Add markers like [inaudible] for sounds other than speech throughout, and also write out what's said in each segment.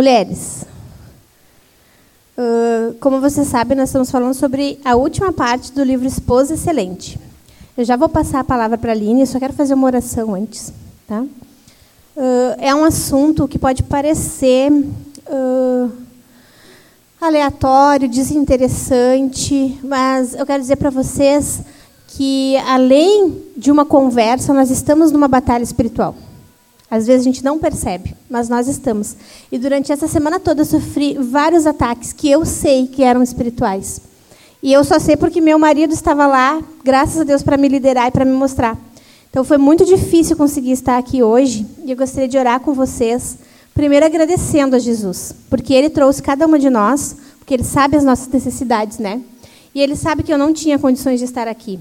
Mulheres, uh, como você sabe, nós estamos falando sobre a última parte do livro Esposa Excelente. Eu já vou passar a palavra para a Aline, só quero fazer uma oração antes. Tá? Uh, é um assunto que pode parecer uh, aleatório, desinteressante, mas eu quero dizer para vocês que, além de uma conversa, nós estamos numa batalha espiritual. Às vezes a gente não percebe, mas nós estamos. E durante essa semana toda eu sofri vários ataques que eu sei que eram espirituais. E eu só sei porque meu marido estava lá, graças a Deus, para me liderar e para me mostrar. Então foi muito difícil conseguir estar aqui hoje. E eu gostaria de orar com vocês, primeiro agradecendo a Jesus, porque Ele trouxe cada uma de nós, porque Ele sabe as nossas necessidades, né? E Ele sabe que eu não tinha condições de estar aqui.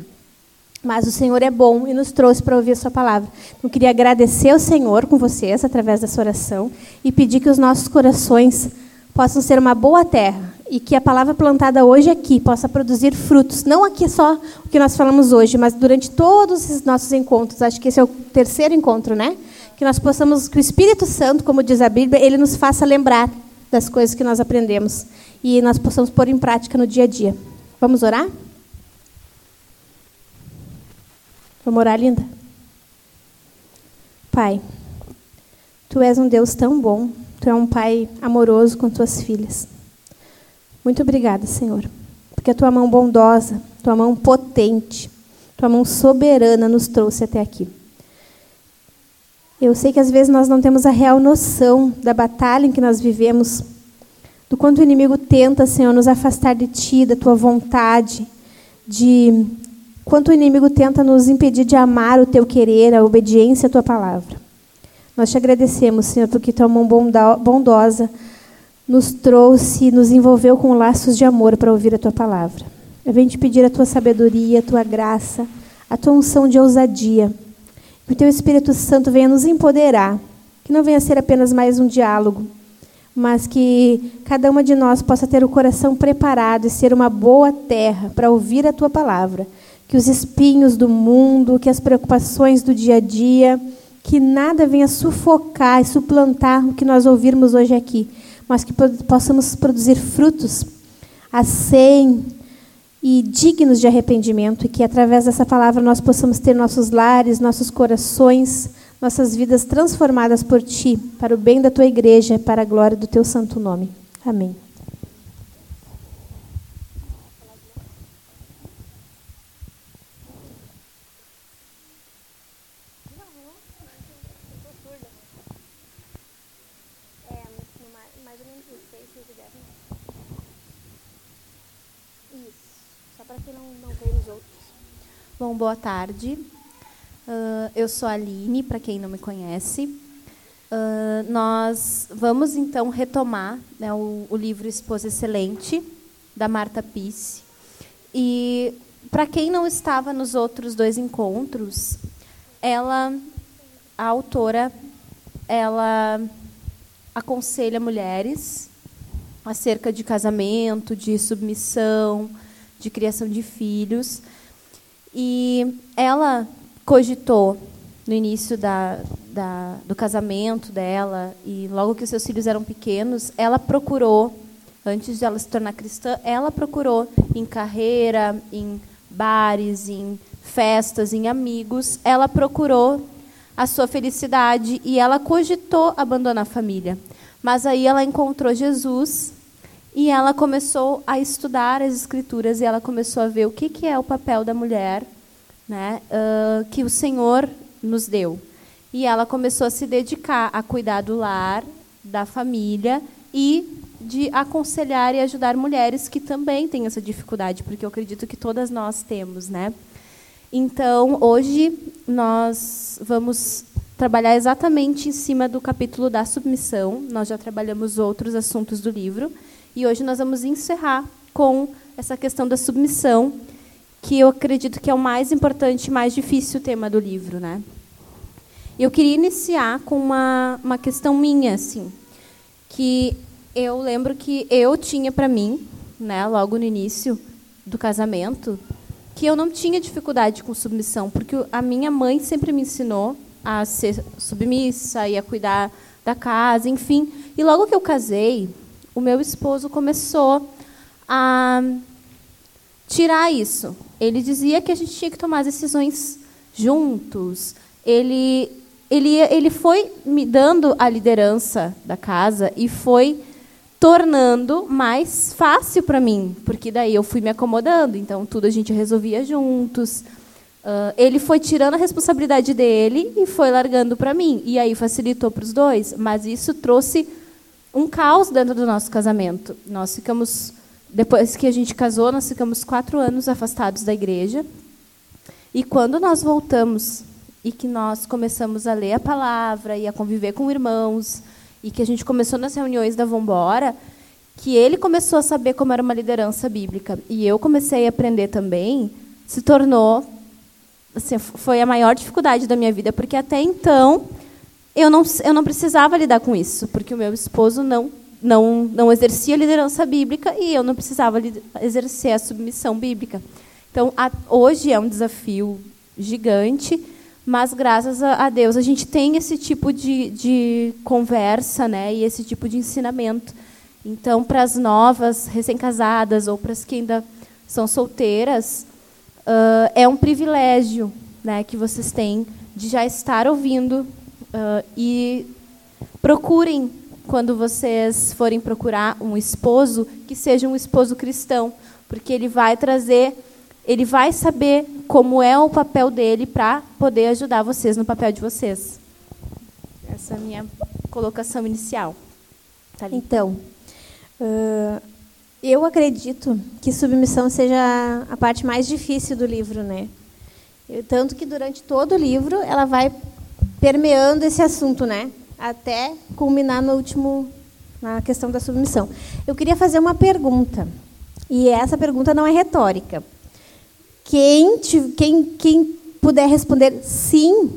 Mas o Senhor é bom e nos trouxe para ouvir a sua palavra. Eu queria agradecer ao Senhor com vocês através dessa oração e pedir que os nossos corações possam ser uma boa terra e que a palavra plantada hoje aqui possa produzir frutos, não aqui só o que nós falamos hoje, mas durante todos os nossos encontros. Acho que esse é o terceiro encontro, né? Que nós possamos que o Espírito Santo, como diz a Bíblia, ele nos faça lembrar das coisas que nós aprendemos e nós possamos pôr em prática no dia a dia. Vamos orar? Vamos orar, linda? Pai, Tu és um Deus tão bom, Tu és um Pai amoroso com Tuas filhas. Muito obrigada, Senhor, porque a Tua mão bondosa, Tua mão potente, Tua mão soberana nos trouxe até aqui. Eu sei que às vezes nós não temos a real noção da batalha em que nós vivemos, do quanto o inimigo tenta, Senhor, nos afastar de Ti, da Tua vontade, de quanto o inimigo tenta nos impedir de amar o teu querer, a obediência à tua palavra. Nós te agradecemos, Senhor, porque tua mão bondosa nos trouxe, nos envolveu com laços de amor para ouvir a tua palavra. Eu venho te pedir a tua sabedoria, a tua graça, a tua unção de ousadia. Que o teu Espírito Santo venha nos empoderar, que não venha ser apenas mais um diálogo, mas que cada uma de nós possa ter o coração preparado e ser uma boa terra para ouvir a tua palavra que os espinhos do mundo, que as preocupações do dia a dia, que nada venha sufocar e suplantar o que nós ouvirmos hoje aqui, mas que possamos produzir frutos a cem e dignos de arrependimento, e que através dessa palavra nós possamos ter nossos lares, nossos corações, nossas vidas transformadas por Ti, para o bem da Tua igreja, para a glória do Teu santo nome. Amém. Bom, boa tarde. Uh, eu sou a Aline, para quem não me conhece. Uh, nós vamos, então, retomar né, o, o, livro Esposa Excelente, da Marta Pisse. E, para quem não estava nos outros dois encontros, ela, a autora, ela aconselha mulheres acerca de casamento, de submissão, de criação de filhos. E ela cogitou no início da, da, do casamento dela e logo que os seus filhos eram pequenos, ela procurou, antes de ela se tornar cristã, ela procurou em carreira, em bares, em festas, em amigos, ela procurou a sua felicidade e ela cogitou abandonar a família. Mas aí ela encontrou Jesus e ela começou a estudar as escrituras e ela começou a ver o que, que é o papel da mulher né, uh, que o Senhor nos deu. E ela começou a se dedicar a cuidar do lar, da família e de aconselhar e ajudar mulheres que também têm essa dificuldade, porque eu acredito que todas nós temos, né? Então, hoje nós vamos trabalhar exatamente em cima do capítulo da submissão. Nós já trabalhamos outros assuntos do livro, e hoje nós vamos encerrar com essa questão da submissão, que eu acredito que é o mais importante e mais difícil tema do livro, né? Eu queria iniciar com uma, uma questão minha, assim, que eu lembro que eu tinha para mim, né, logo no início do casamento, que eu não tinha dificuldade com submissão, porque a minha mãe sempre me ensinou a ser submissa e a cuidar da casa, enfim. E logo que eu casei, o meu esposo começou a tirar isso. Ele dizia que a gente tinha que tomar decisões juntos. Ele ele ele foi me dando a liderança da casa e foi tornando mais fácil para mim, porque daí eu fui me acomodando, então tudo a gente resolvia juntos. Uh, ele foi tirando a responsabilidade dele e foi largando para mim, e aí facilitou para os dois, mas isso trouxe um caos dentro do nosso casamento. Nós ficamos, depois que a gente casou, nós ficamos quatro anos afastados da igreja, e quando nós voltamos e que nós começamos a ler a palavra e a conviver com irmãos, e que a gente começou nas reuniões da Vambora, que ele começou a saber como era uma liderança bíblica e eu comecei a aprender também, se tornou assim, foi a maior dificuldade da minha vida, porque até então eu não, eu não precisava lidar com isso, porque o meu esposo não não não exercia liderança bíblica e eu não precisava exercer a submissão bíblica. Então, a, hoje é um desafio gigante mas graças a Deus a gente tem esse tipo de, de conversa né, e esse tipo de ensinamento. Então, para as novas, recém-casadas ou para as que ainda são solteiras, uh, é um privilégio né, que vocês têm de já estar ouvindo uh, e procurem, quando vocês forem procurar um esposo, que seja um esposo cristão, porque ele vai trazer ele vai saber como é o papel dele para poder ajudar vocês no papel de vocês. Essa é a minha colocação inicial. Tá então, uh, eu acredito que submissão seja a parte mais difícil do livro, né? Tanto que durante todo o livro ela vai permeando esse assunto, né? Até culminar no último na questão da submissão. Eu queria fazer uma pergunta. E essa pergunta não é retórica. Quem, quem, quem puder responder sim,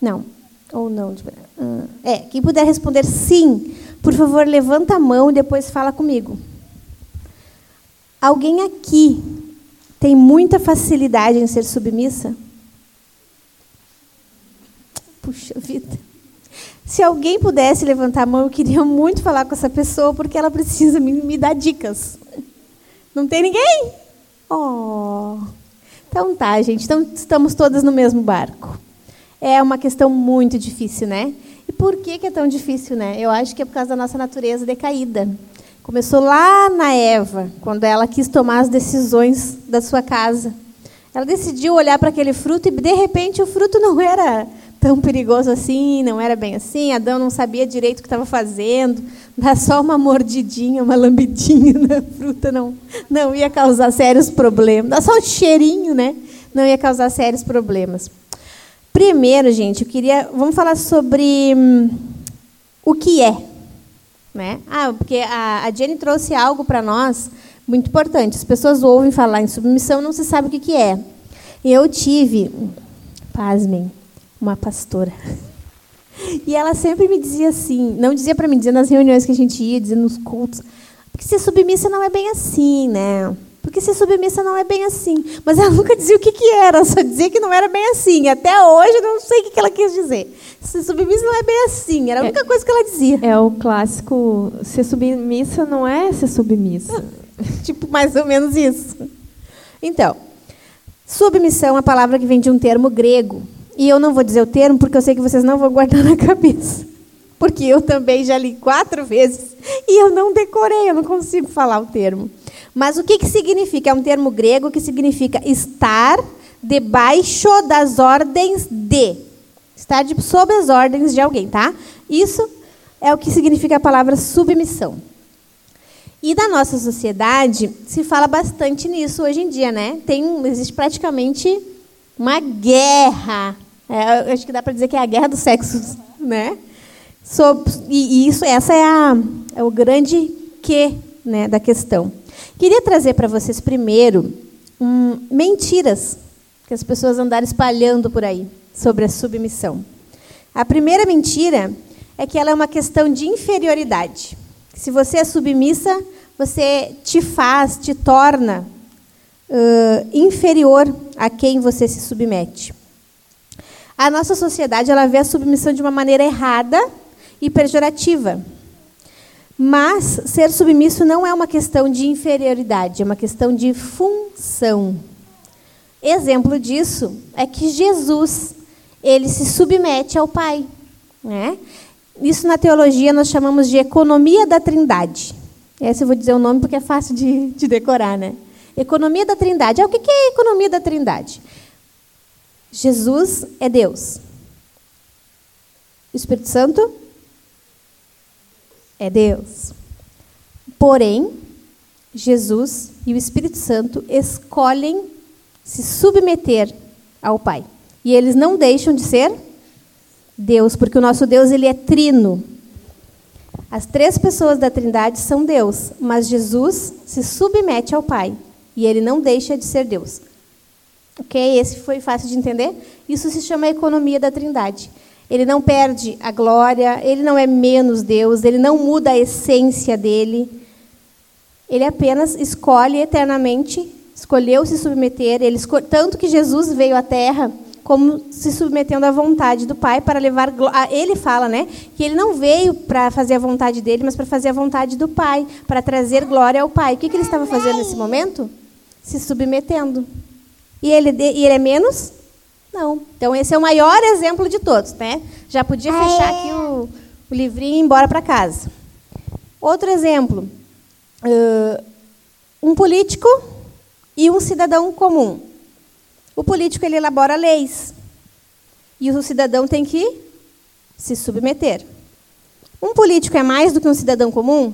não, ou não, ah, é, quem puder responder sim, por favor, levanta a mão e depois fala comigo. Alguém aqui tem muita facilidade em ser submissa? Puxa vida. Se alguém pudesse levantar a mão, eu queria muito falar com essa pessoa, porque ela precisa me, me dar dicas. Não tem ninguém? Oh. Então tá, gente. Então estamos todas no mesmo barco. É uma questão muito difícil, né? E por que, que é tão difícil, né? Eu acho que é por causa da nossa natureza decaída. Começou lá na Eva, quando ela quis tomar as decisões da sua casa. Ela decidiu olhar para aquele fruto e, de repente, o fruto não era tão perigoso assim, não era bem assim. Adão não sabia direito o que estava fazendo. Dá só uma mordidinha, uma lambidinha na fruta, não, não ia causar sérios problemas. Dá só um cheirinho, né? Não ia causar sérios problemas. Primeiro, gente, eu queria. Vamos falar sobre hum, o que é. Né? Ah, porque a, a Jenny trouxe algo para nós muito importante. As pessoas ouvem falar em submissão não se sabe o que, que é. Eu tive, pasmem, uma pastora. E ela sempre me dizia assim, não dizia para mim, dizia nas reuniões que a gente ia, dizia nos cultos, porque ser submissa não é bem assim, né? Porque ser submissa não é bem assim. Mas ela [laughs] nunca dizia o que, que era, só dizia que não era bem assim. Até hoje eu não sei o que, que ela quis dizer. Ser submissa não é bem assim, era a única é, coisa que ela dizia. É o clássico, ser submissa não é ser submissa. [laughs] tipo, mais ou menos isso. Então, submissão é uma palavra que vem de um termo grego, e eu não vou dizer o termo porque eu sei que vocês não vão guardar na cabeça. Porque eu também já li quatro vezes e eu não decorei, eu não consigo falar o termo. Mas o que, que significa? É um termo grego que significa estar debaixo das ordens de. Estar de, sob as ordens de alguém, tá? Isso é o que significa a palavra submissão. E da nossa sociedade se fala bastante nisso hoje em dia, né? Tem, existe praticamente uma guerra é, acho que dá para dizer que é a guerra dos sexos, né? E, e, isso, essa é, a, é o grande que né, da questão. Queria trazer para vocês primeiro um, mentiras que as pessoas andaram espalhando por aí sobre a submissão. A primeira mentira é que ela é uma questão de inferioridade. Se você é submissa, você te faz, te torna uh, inferior a quem você se submete. A nossa sociedade ela vê a submissão de uma maneira errada e pejorativa. Mas ser submisso não é uma questão de inferioridade, é uma questão de função. Exemplo disso é que Jesus, ele se submete ao Pai. Né? Isso na teologia nós chamamos de economia da trindade. Esse eu vou dizer o nome porque é fácil de, de decorar, né? Economia da trindade. Ah, o que é a economia da trindade? Jesus é Deus. O Espírito Santo é Deus. Porém, Jesus e o Espírito Santo escolhem se submeter ao Pai. E eles não deixam de ser Deus, porque o nosso Deus ele é trino. As três pessoas da Trindade são Deus, mas Jesus se submete ao Pai e ele não deixa de ser Deus. Ok? Esse foi fácil de entender? Isso se chama economia da Trindade. Ele não perde a glória, ele não é menos Deus, ele não muda a essência dele. Ele apenas escolhe eternamente, escolheu se submeter, ele esco... tanto que Jesus veio à terra como se submetendo à vontade do Pai para levar ele fala, né, que ele não veio para fazer a vontade dele, mas para fazer a vontade do Pai, para trazer glória ao Pai. O que, que ele estava fazendo nesse momento? Se submetendo. E ele, e ele é menos não. Então, esse é o maior exemplo de todos. Né? Já podia fechar aqui o, o livrinho e ir embora para casa. Outro exemplo. Uh, um político e um cidadão comum. O político ele elabora leis. E o cidadão tem que se submeter. Um político é mais do que um cidadão comum?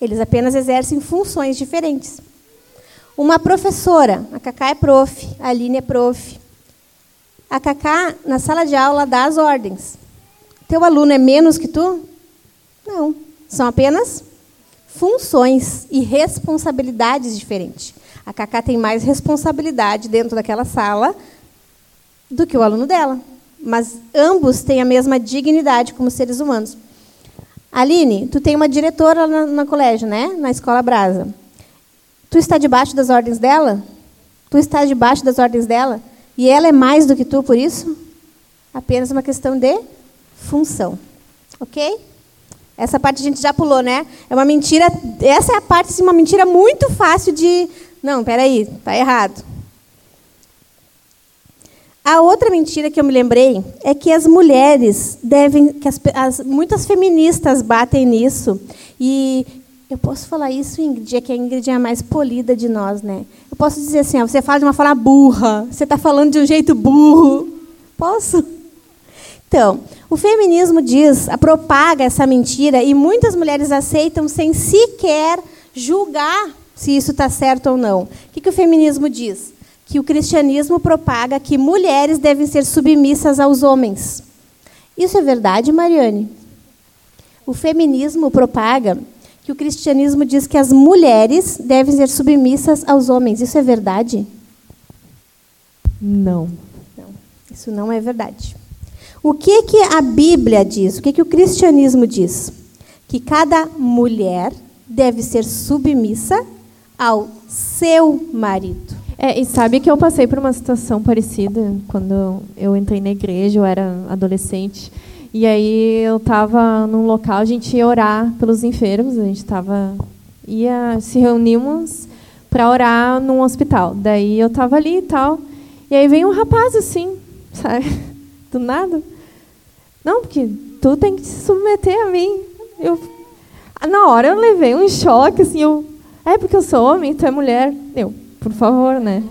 Eles apenas exercem funções diferentes. Uma professora, a Cacá é prof, a Aline é prof. A Cacá, na sala de aula, dá as ordens. Teu aluno é menos que tu? Não. São apenas funções e responsabilidades diferentes. A Cacá tem mais responsabilidade dentro daquela sala do que o aluno dela. Mas ambos têm a mesma dignidade como seres humanos. Aline, tu tem uma diretora no, no colégio, né? Na escola Brasa. Tu está debaixo das ordens dela? Tu está debaixo das ordens dela? E ela é mais do que tu por isso? Apenas uma questão de função. Ok? Essa parte a gente já pulou, né? É uma mentira. Essa é a parte assim, uma mentira muito fácil de. Não, peraí, tá errado. A outra mentira que eu me lembrei é que as mulheres devem, que as, as, muitas feministas batem nisso e eu posso falar isso, Ingrid, é que a Ingrid é a mais polida de nós, né? Eu posso dizer assim, ó, você fala de uma forma burra, você está falando de um jeito burro. Posso? Então, o feminismo diz, propaga essa mentira e muitas mulheres aceitam sem sequer julgar se isso está certo ou não. O que, que o feminismo diz? Que o cristianismo propaga que mulheres devem ser submissas aos homens. Isso é verdade, Mariane? O feminismo propaga que o cristianismo diz que as mulheres devem ser submissas aos homens. Isso é verdade? Não. Não, isso não é verdade. O que que a Bíblia diz? O que que o cristianismo diz? Que cada mulher deve ser submissa ao seu marido. É, e sabe que eu passei por uma situação parecida quando eu entrei na igreja, eu era adolescente. E aí eu estava num local, a gente ia orar pelos enfermos, a gente estava ia se reunimos para orar num hospital. Daí eu estava ali e tal. E aí vem um rapaz assim, [laughs] sabe? Do nada. Não, porque tu tem que se submeter a mim. Eu na hora eu levei um choque assim, eu é porque eu sou homem, tu é mulher. Eu, por favor, né?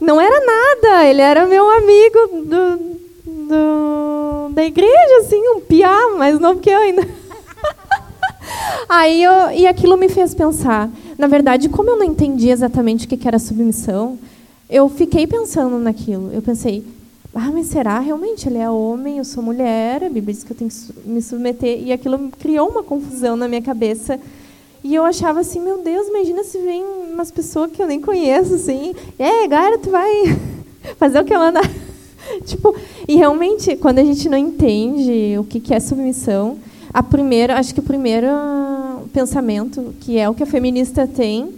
Não era nada, ele era meu amigo do, do, da igreja, assim, um piá, mais novo que eu ainda. [laughs] Aí eu, e aquilo me fez pensar. Na verdade, como eu não entendi exatamente o que era submissão, eu fiquei pensando naquilo. Eu pensei, ah, mas será realmente ele é homem, eu sou mulher, a Bíblia diz que eu tenho que me submeter. E aquilo criou uma confusão na minha cabeça. E eu achava assim, meu Deus, imagina se vem umas pessoas que eu nem conheço, assim. É, galera, tu vai [laughs] fazer o que ela anda. [laughs] tipo, e realmente, quando a gente não entende o que é submissão, a primeira, acho que o primeiro pensamento, que é o que a feminista tem,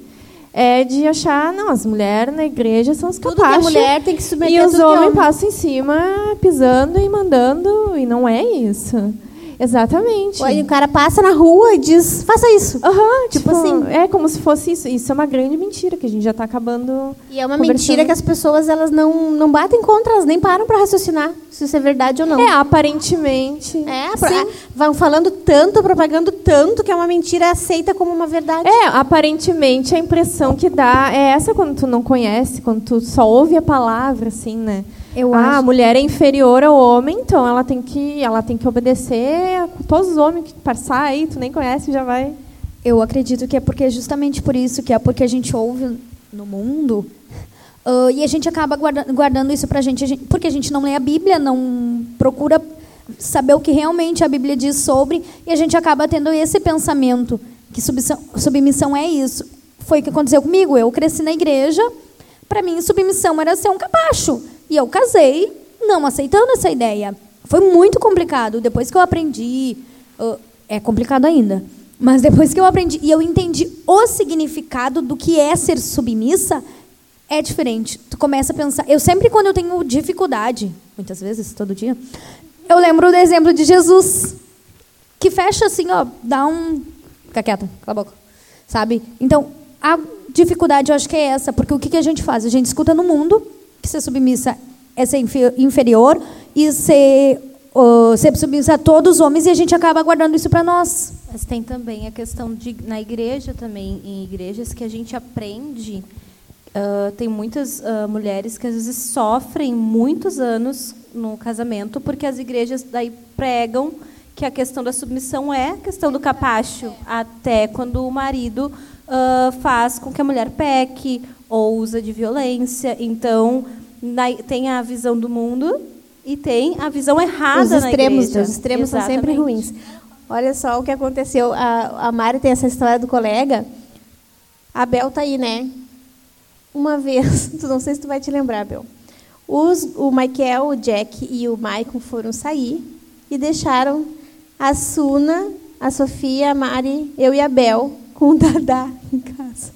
é de achar, não, as mulheres na igreja são as Tudo capazes. que a mulher tem que submeter E os tudo que é homens homem. passam em cima, pisando e mandando, e não é isso. Exatamente. Aí o cara passa na rua e diz, faça isso. Aham, Tipo tipo, assim. É como se fosse isso. Isso é uma grande mentira que a gente já está acabando. E é uma mentira que as pessoas elas não, não batem contra, elas nem param para raciocinar se isso é verdade ou não. É, aparentemente. É, Sim. vão falando tanto, propagando tanto que é uma mentira aceita como uma verdade. É, aparentemente a impressão que dá é essa quando tu não conhece, quando tu só ouve a palavra, assim, né? Eu ah, a mulher é inferior ao homem, então ela tem que, ela tem que obedecer a todos os homens que passar aí, tu nem conhece, já vai. Eu acredito que é porque justamente por isso, que é porque a gente ouve no mundo, [laughs] ah, e a gente acaba guarda- guardando isso gente, a gente, porque a gente não lê a Bíblia, não procura saber o que realmente a Bíblia diz sobre, e a gente acaba tendo esse pensamento, que submissão, submissão é isso. Foi o que aconteceu comigo, eu cresci na igreja, para mim submissão era ser um capacho, e eu casei não aceitando essa ideia. Foi muito complicado, depois que eu aprendi, é complicado ainda, mas depois que eu aprendi e eu entendi o significado do que é ser submissa, é diferente. Tu começa a pensar. Eu sempre, quando eu tenho dificuldade, muitas vezes, todo dia, eu lembro do exemplo de Jesus, que fecha assim, ó, dá um. Fica quieto, cala a boca. Sabe? Então, a dificuldade eu acho que é essa, porque o que, que a gente faz? A gente escuta no mundo que ser submissa é ser infe- inferior e ser, ó, ser submissa a todos os homens e a gente acaba guardando isso para nós. Mas tem também a questão de na igreja também, em igrejas que a gente aprende. ah, tem muitas ah, mulheres que às vezes sofrem muitos anos no casamento porque as igrejas daí pregam que a questão da submissão é a questão do capacho, até quando o marido ah, faz com que a mulher peque ou usa de violência. Então, na- tem a visão do mundo e tem a visão errada Os na extremos, os extremos são sempre Exatamente. ruins. Olha só o que aconteceu. A, a Mari tem essa história do colega. A Bel tá aí, né? Uma [laughs] vez, tu não sei se tu vai te lembrar, Bel. Os, o Michael, o Jack e o Maicon foram sair e deixaram a Suna, a Sofia, a Mari, eu e a Bel com o Dadá em casa.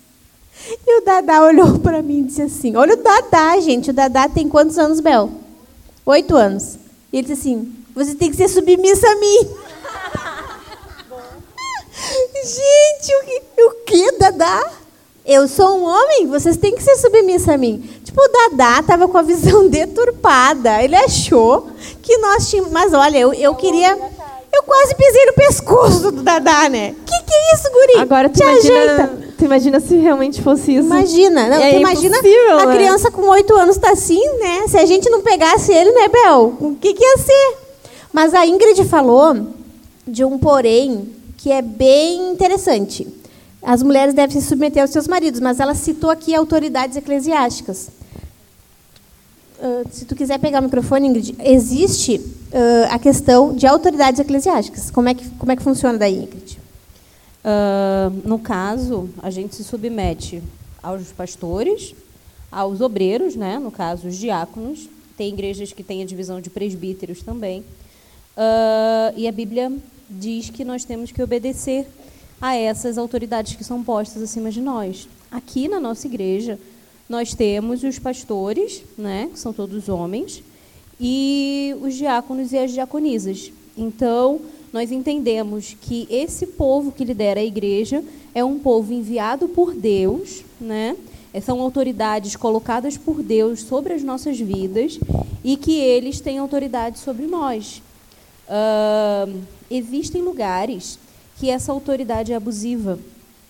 E o Dadá olhou para mim e disse assim: Olha o Dadá, gente. O Dadá tem quantos anos, Bel? Oito anos. E ele disse assim: Você tem que ser submissa a mim. [laughs] Gente, o que, o que, Dadá? Eu sou um homem, vocês têm que ser submissa a mim. Tipo, o Dadá estava com a visão [laughs] deturpada. Ele achou que nós tínhamos. Mas olha, eu, eu queria. Eu quase pisei no pescoço do Dadá, né? Que que é isso, guri? Agora tu Te imagina, ajeita. tu imagina se realmente fosse isso. Imagina, não, É tu imagina impossível, a né? criança com oito anos tá assim, né? Se a gente não pegasse ele, né, Bel? O que, que ia ser? Mas a Ingrid falou de um porém que é bem interessante. As mulheres devem se submeter aos seus maridos, mas ela citou aqui autoridades eclesiásticas. Ah, se tu quiser pegar o microfone, Ingrid, existe ah, a questão de autoridades eclesiásticas. Como é que, como é que funciona daí, Ingrid? Ah, no caso, a gente se submete aos pastores, aos obreiros, né? no caso, os diáconos. Tem igrejas que têm a divisão de presbíteros também. E a Bíblia diz que nós temos que obedecer a essas autoridades que são postas acima de nós. Aqui na nossa igreja, nós temos os pastores, né, que são todos homens, e os diáconos e as diaconisas. Então, nós entendemos que esse povo que lidera a igreja é um povo enviado por Deus, né? Eh, São autoridades colocadas por Deus sobre as nossas vidas e que eles têm autoridade sobre nós. Ah, existem lugares que essa autoridade é abusiva,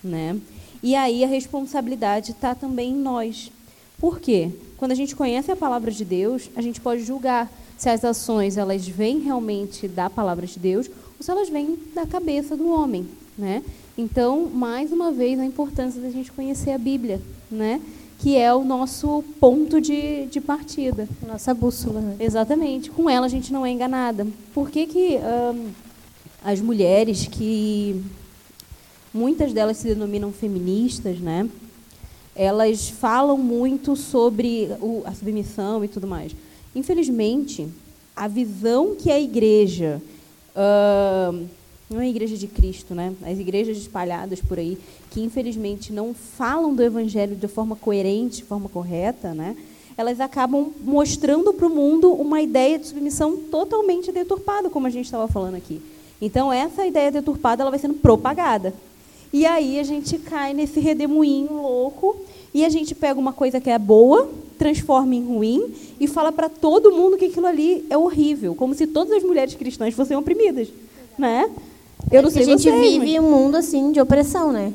né? E aí a responsabilidade está também em nós. Por quê? Quando a gente conhece a palavra de Deus, a gente pode julgar se as ações elas vêm realmente da palavra de Deus ou se elas vêm da cabeça do homem, né? Então, mais uma vez, a importância da gente conhecer a Bíblia, né? Que é o nosso ponto de, de partida. Nossa bússola. Né? Exatamente. Com ela a gente não é enganada. Por que, que ahn, as mulheres que muitas delas se denominam feministas, né? Elas falam muito sobre o- a submissão e tudo mais. Infelizmente, a visão que a igreja ahn, não é a igreja de Cristo, né? As igrejas espalhadas por aí, que infelizmente não falam do evangelho de forma coerente, de forma correta, né? Elas acabam mostrando para o mundo uma ideia de submissão totalmente deturpada, como a gente estava falando aqui. Então, essa ideia deturpada ela vai sendo propagada. E aí a gente cai nesse redemoinho louco e a gente pega uma coisa que é boa, transforma em ruim e fala para todo mundo que aquilo ali é horrível, como se todas as mulheres cristãs fossem oprimidas, né? Eu não sei a gente vocês, vive mas... um mundo assim de opressão, né?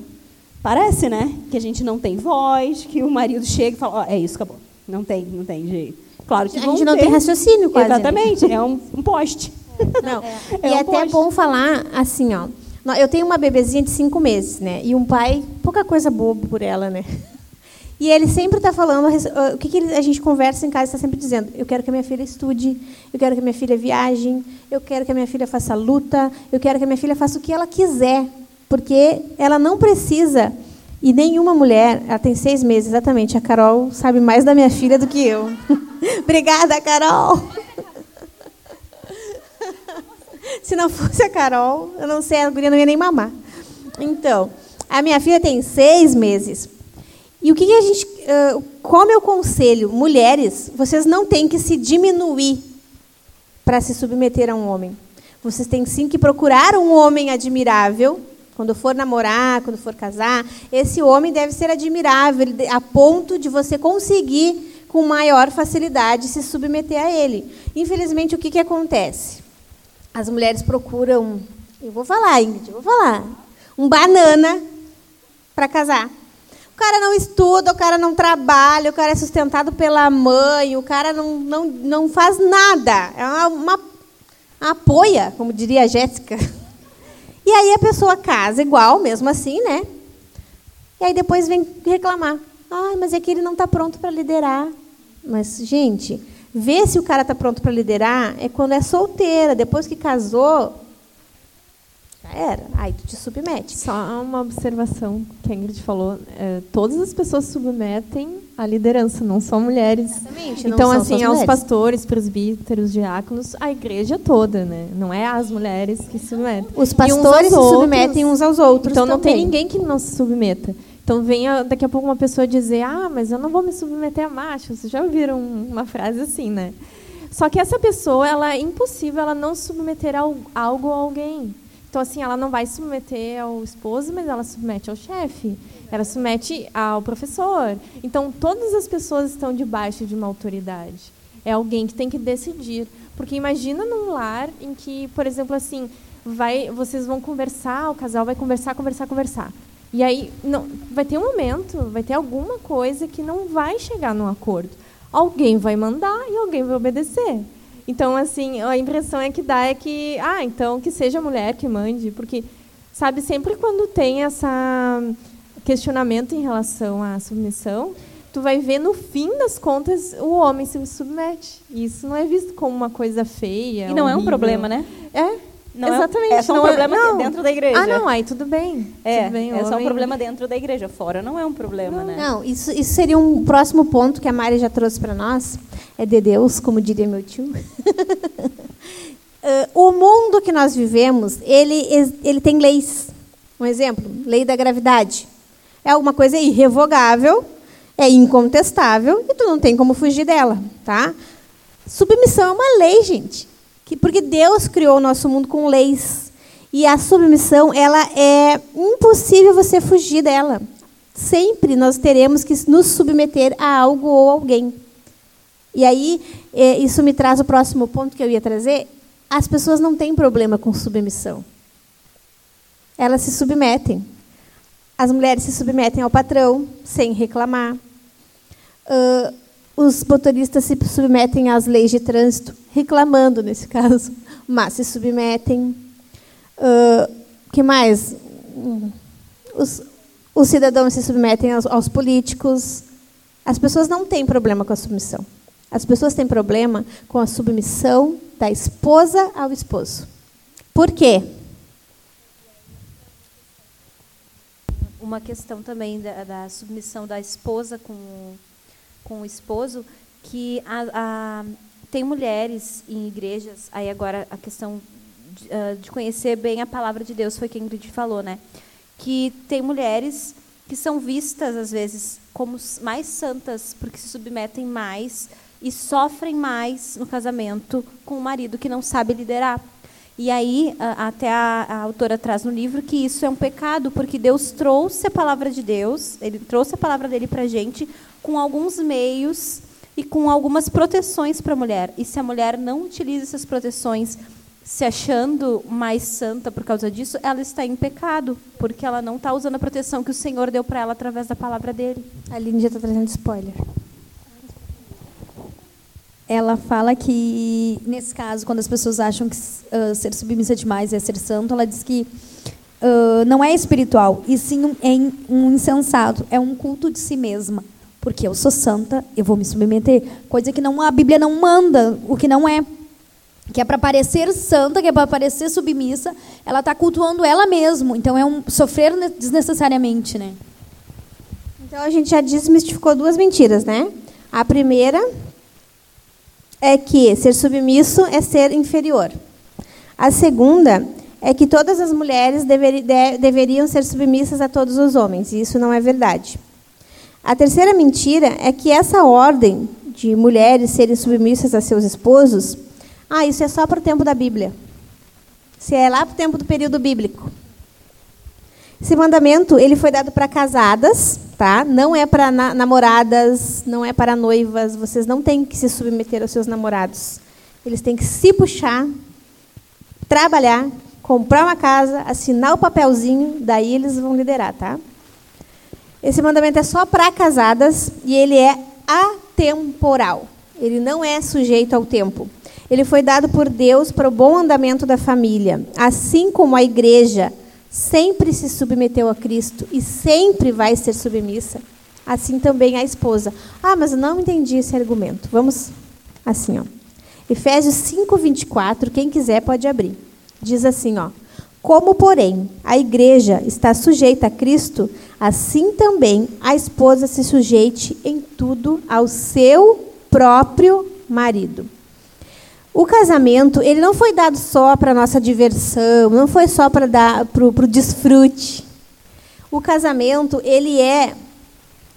Parece, né? Que a gente não tem voz, que o marido chega e fala, oh, é isso, acabou. Não tem, não tem jeito. Claro que a gente não ter. tem raciocínio quase. Né? Exatamente, é um, um poste. Não. É, [laughs] é e um até é bom falar assim, ó. Eu tenho uma bebezinha de cinco meses, né? E um pai, pouca coisa boba por ela, né? [laughs] E ele sempre está falando, o que, que a gente conversa em casa, está sempre dizendo: eu quero que a minha filha estude, eu quero que a minha filha viaje, eu quero que a minha filha faça luta, eu quero que a minha filha faça o que ela quiser, porque ela não precisa. E nenhuma mulher, ela tem seis meses, exatamente. A Carol sabe mais da minha filha do que eu. [laughs] Obrigada, Carol. [laughs] Se não fosse a Carol, eu não sei, a guria não ia nem mamar. Então, a minha filha tem seis meses. E o que, a gente. Uh, qual é o meu conselho? Mulheres, vocês não têm que se diminuir para se submeter a um homem. Vocês têm sim que procurar um homem admirável. Quando for namorar, quando for casar, esse homem deve ser admirável, a ponto de você conseguir, com maior facilidade, se submeter a ele. Infelizmente, o que, que acontece? As mulheres procuram, eu vou falar, Ingrid, eu vou falar, um banana para casar. O cara não estuda, o cara não trabalha, o cara é sustentado pela mãe, o cara não, não, não faz nada. É uma, uma apoia, como diria a Jéssica. E aí a pessoa casa igual, mesmo assim, né? E aí depois vem reclamar. Ah, mas é que ele não está pronto para liderar. Mas, gente, ver se o cara está pronto para liderar é quando é solteira. Depois que casou, já era. Aí tu te submete. Só uma observação que a Ingrid falou. É, todas as pessoas submetem à liderança, não são mulheres. Exatamente. Então, assim, aos pastores, presbíteros, diáconos, a igreja toda, né? Não é as mulheres que se submetem. Os pastores se outros, submetem uns aos outros. Então, também. não tem ninguém que não se submeta. Então, venha daqui a pouco uma pessoa dizer: Ah, mas eu não vou me submeter a macho. Vocês já ouviram uma frase assim, né? Só que essa pessoa, ela é impossível ela não submeter algo a alguém. Então, assim, ela não vai submeter ao esposo, mas ela submete ao chefe, ela submete ao professor. Então, todas as pessoas estão debaixo de uma autoridade. É alguém que tem que decidir. Porque imagina num lar em que, por exemplo, assim, vai, vocês vão conversar, o casal vai conversar, conversar, conversar. E aí não, vai ter um momento, vai ter alguma coisa que não vai chegar num acordo. Alguém vai mandar e alguém vai obedecer. Então, assim, a impressão é que dá é que, ah, então que seja a mulher que mande, porque, sabe, sempre quando tem essa questionamento em relação à submissão, tu vai ver no fim das contas o homem se submete. E isso não é visto como uma coisa feia. E não horrível. é um problema, né? É. Não é Exatamente. É, é só um não problema é, dentro da igreja. Ah, não, aí tudo bem. É, tudo bem, é só um problema dentro da igreja. Fora não é um problema, não, né? Não, isso, isso seria um próximo ponto que a Mari já trouxe para nós. É de Deus, como diria meu tio. uh, [laughs] o mundo que nós vivemos, ele, ele tem leis. Um exemplo, lei da gravidade. É alguma coisa irrevogável, é incontestável e tu não tem como fugir dela, tá? Submissão é uma lei, gente porque Deus criou o nosso mundo com leis. E a submissão, ela é impossível você fugir dela. Sempre nós teremos que nos submeter a algo ou alguém. E aí, é, isso me traz o próximo ponto que eu ia trazer. As pessoas não têm problema com submissão. Elas se submetem. As mulheres se submetem ao patrão sem reclamar. Uh, os motoristas se submetem às leis de trânsito, reclamando nesse [laughs] caso, mas se submetem. Uh, que mais? Os, os cidadãos se submetem aos, aos políticos. As pessoas não têm problema com a submissão. As pessoas têm problema com a submissão da esposa ao esposo. Por quê? Uma questão também da, da submissão da esposa com com o esposo que a, a, tem mulheres em igrejas, aí agora a questão de, uh, de conhecer bem a palavra de Deus, foi quem Ingrid falou, né? Que tem mulheres que são vistas, às vezes, como mais santas, porque se submetem mais e sofrem mais no casamento com o marido que não sabe liderar. E aí, até a, a, autora traz no livro que isso é um pecado, porque Deus trouxe a palavra de Deus, Ele trouxe a palavra dele para a gente com alguns meios e com algumas proteções para a mulher. E se a mulher não utiliza essas proteções se achando mais santa por causa disso, ela está em pecado, porque ela não está usando a proteção que o Senhor deu para ela através da palavra dele. A já está trazendo spoiler. Ela fala que, nesse caso, quando as pessoas acham que uh, ser submissa demais é ser santo, ela diz que uh, não é espiritual, e sim um, é um insensato, é um culto de si mesma. Porque eu sou santa, eu vou me submeter. Coisa que não, a Bíblia não manda, o que não é que é para parecer santa, que é para parecer submissa, ela está cultuando ela mesma. Então é um sofrer desnecessariamente, né? Então a gente já desmistificou duas mentiras, né? A primeira é que ser submisso é ser inferior. A segunda é que todas as mulheres de, deveriam ser submissas a todos os homens, e isso não é verdade. A terceira mentira é que essa ordem de mulheres serem submissas a seus esposos ah, isso é só para o tempo da Bíblia. Se é lá para o tempo do período bíblico. Esse mandamento ele foi dado para casadas, tá? Não é para na namoradas, não é para noivas. Vocês não têm que se submeter aos seus namorados. Eles têm que se puxar, trabalhar, comprar uma casa, assinar o papelzinho, daí eles vão liderar, tá? Esse mandamento é só para casadas e ele é atemporal. Ele não é sujeito ao tempo. Ele foi dado por Deus para o bom andamento da família. Assim como a igreja sempre se submeteu a Cristo e sempre vai ser submissa, assim também a esposa. Ah, mas eu não entendi esse argumento. Vamos assim, ó. Efésios 5:24, quem quiser pode abrir. Diz assim, ó: Como, porém, a igreja está sujeita a Cristo, assim também a esposa se sujeite em tudo ao seu próprio marido. O casamento, ele não foi dado só para nossa diversão, não foi só para dar para o desfrute. O casamento, ele é,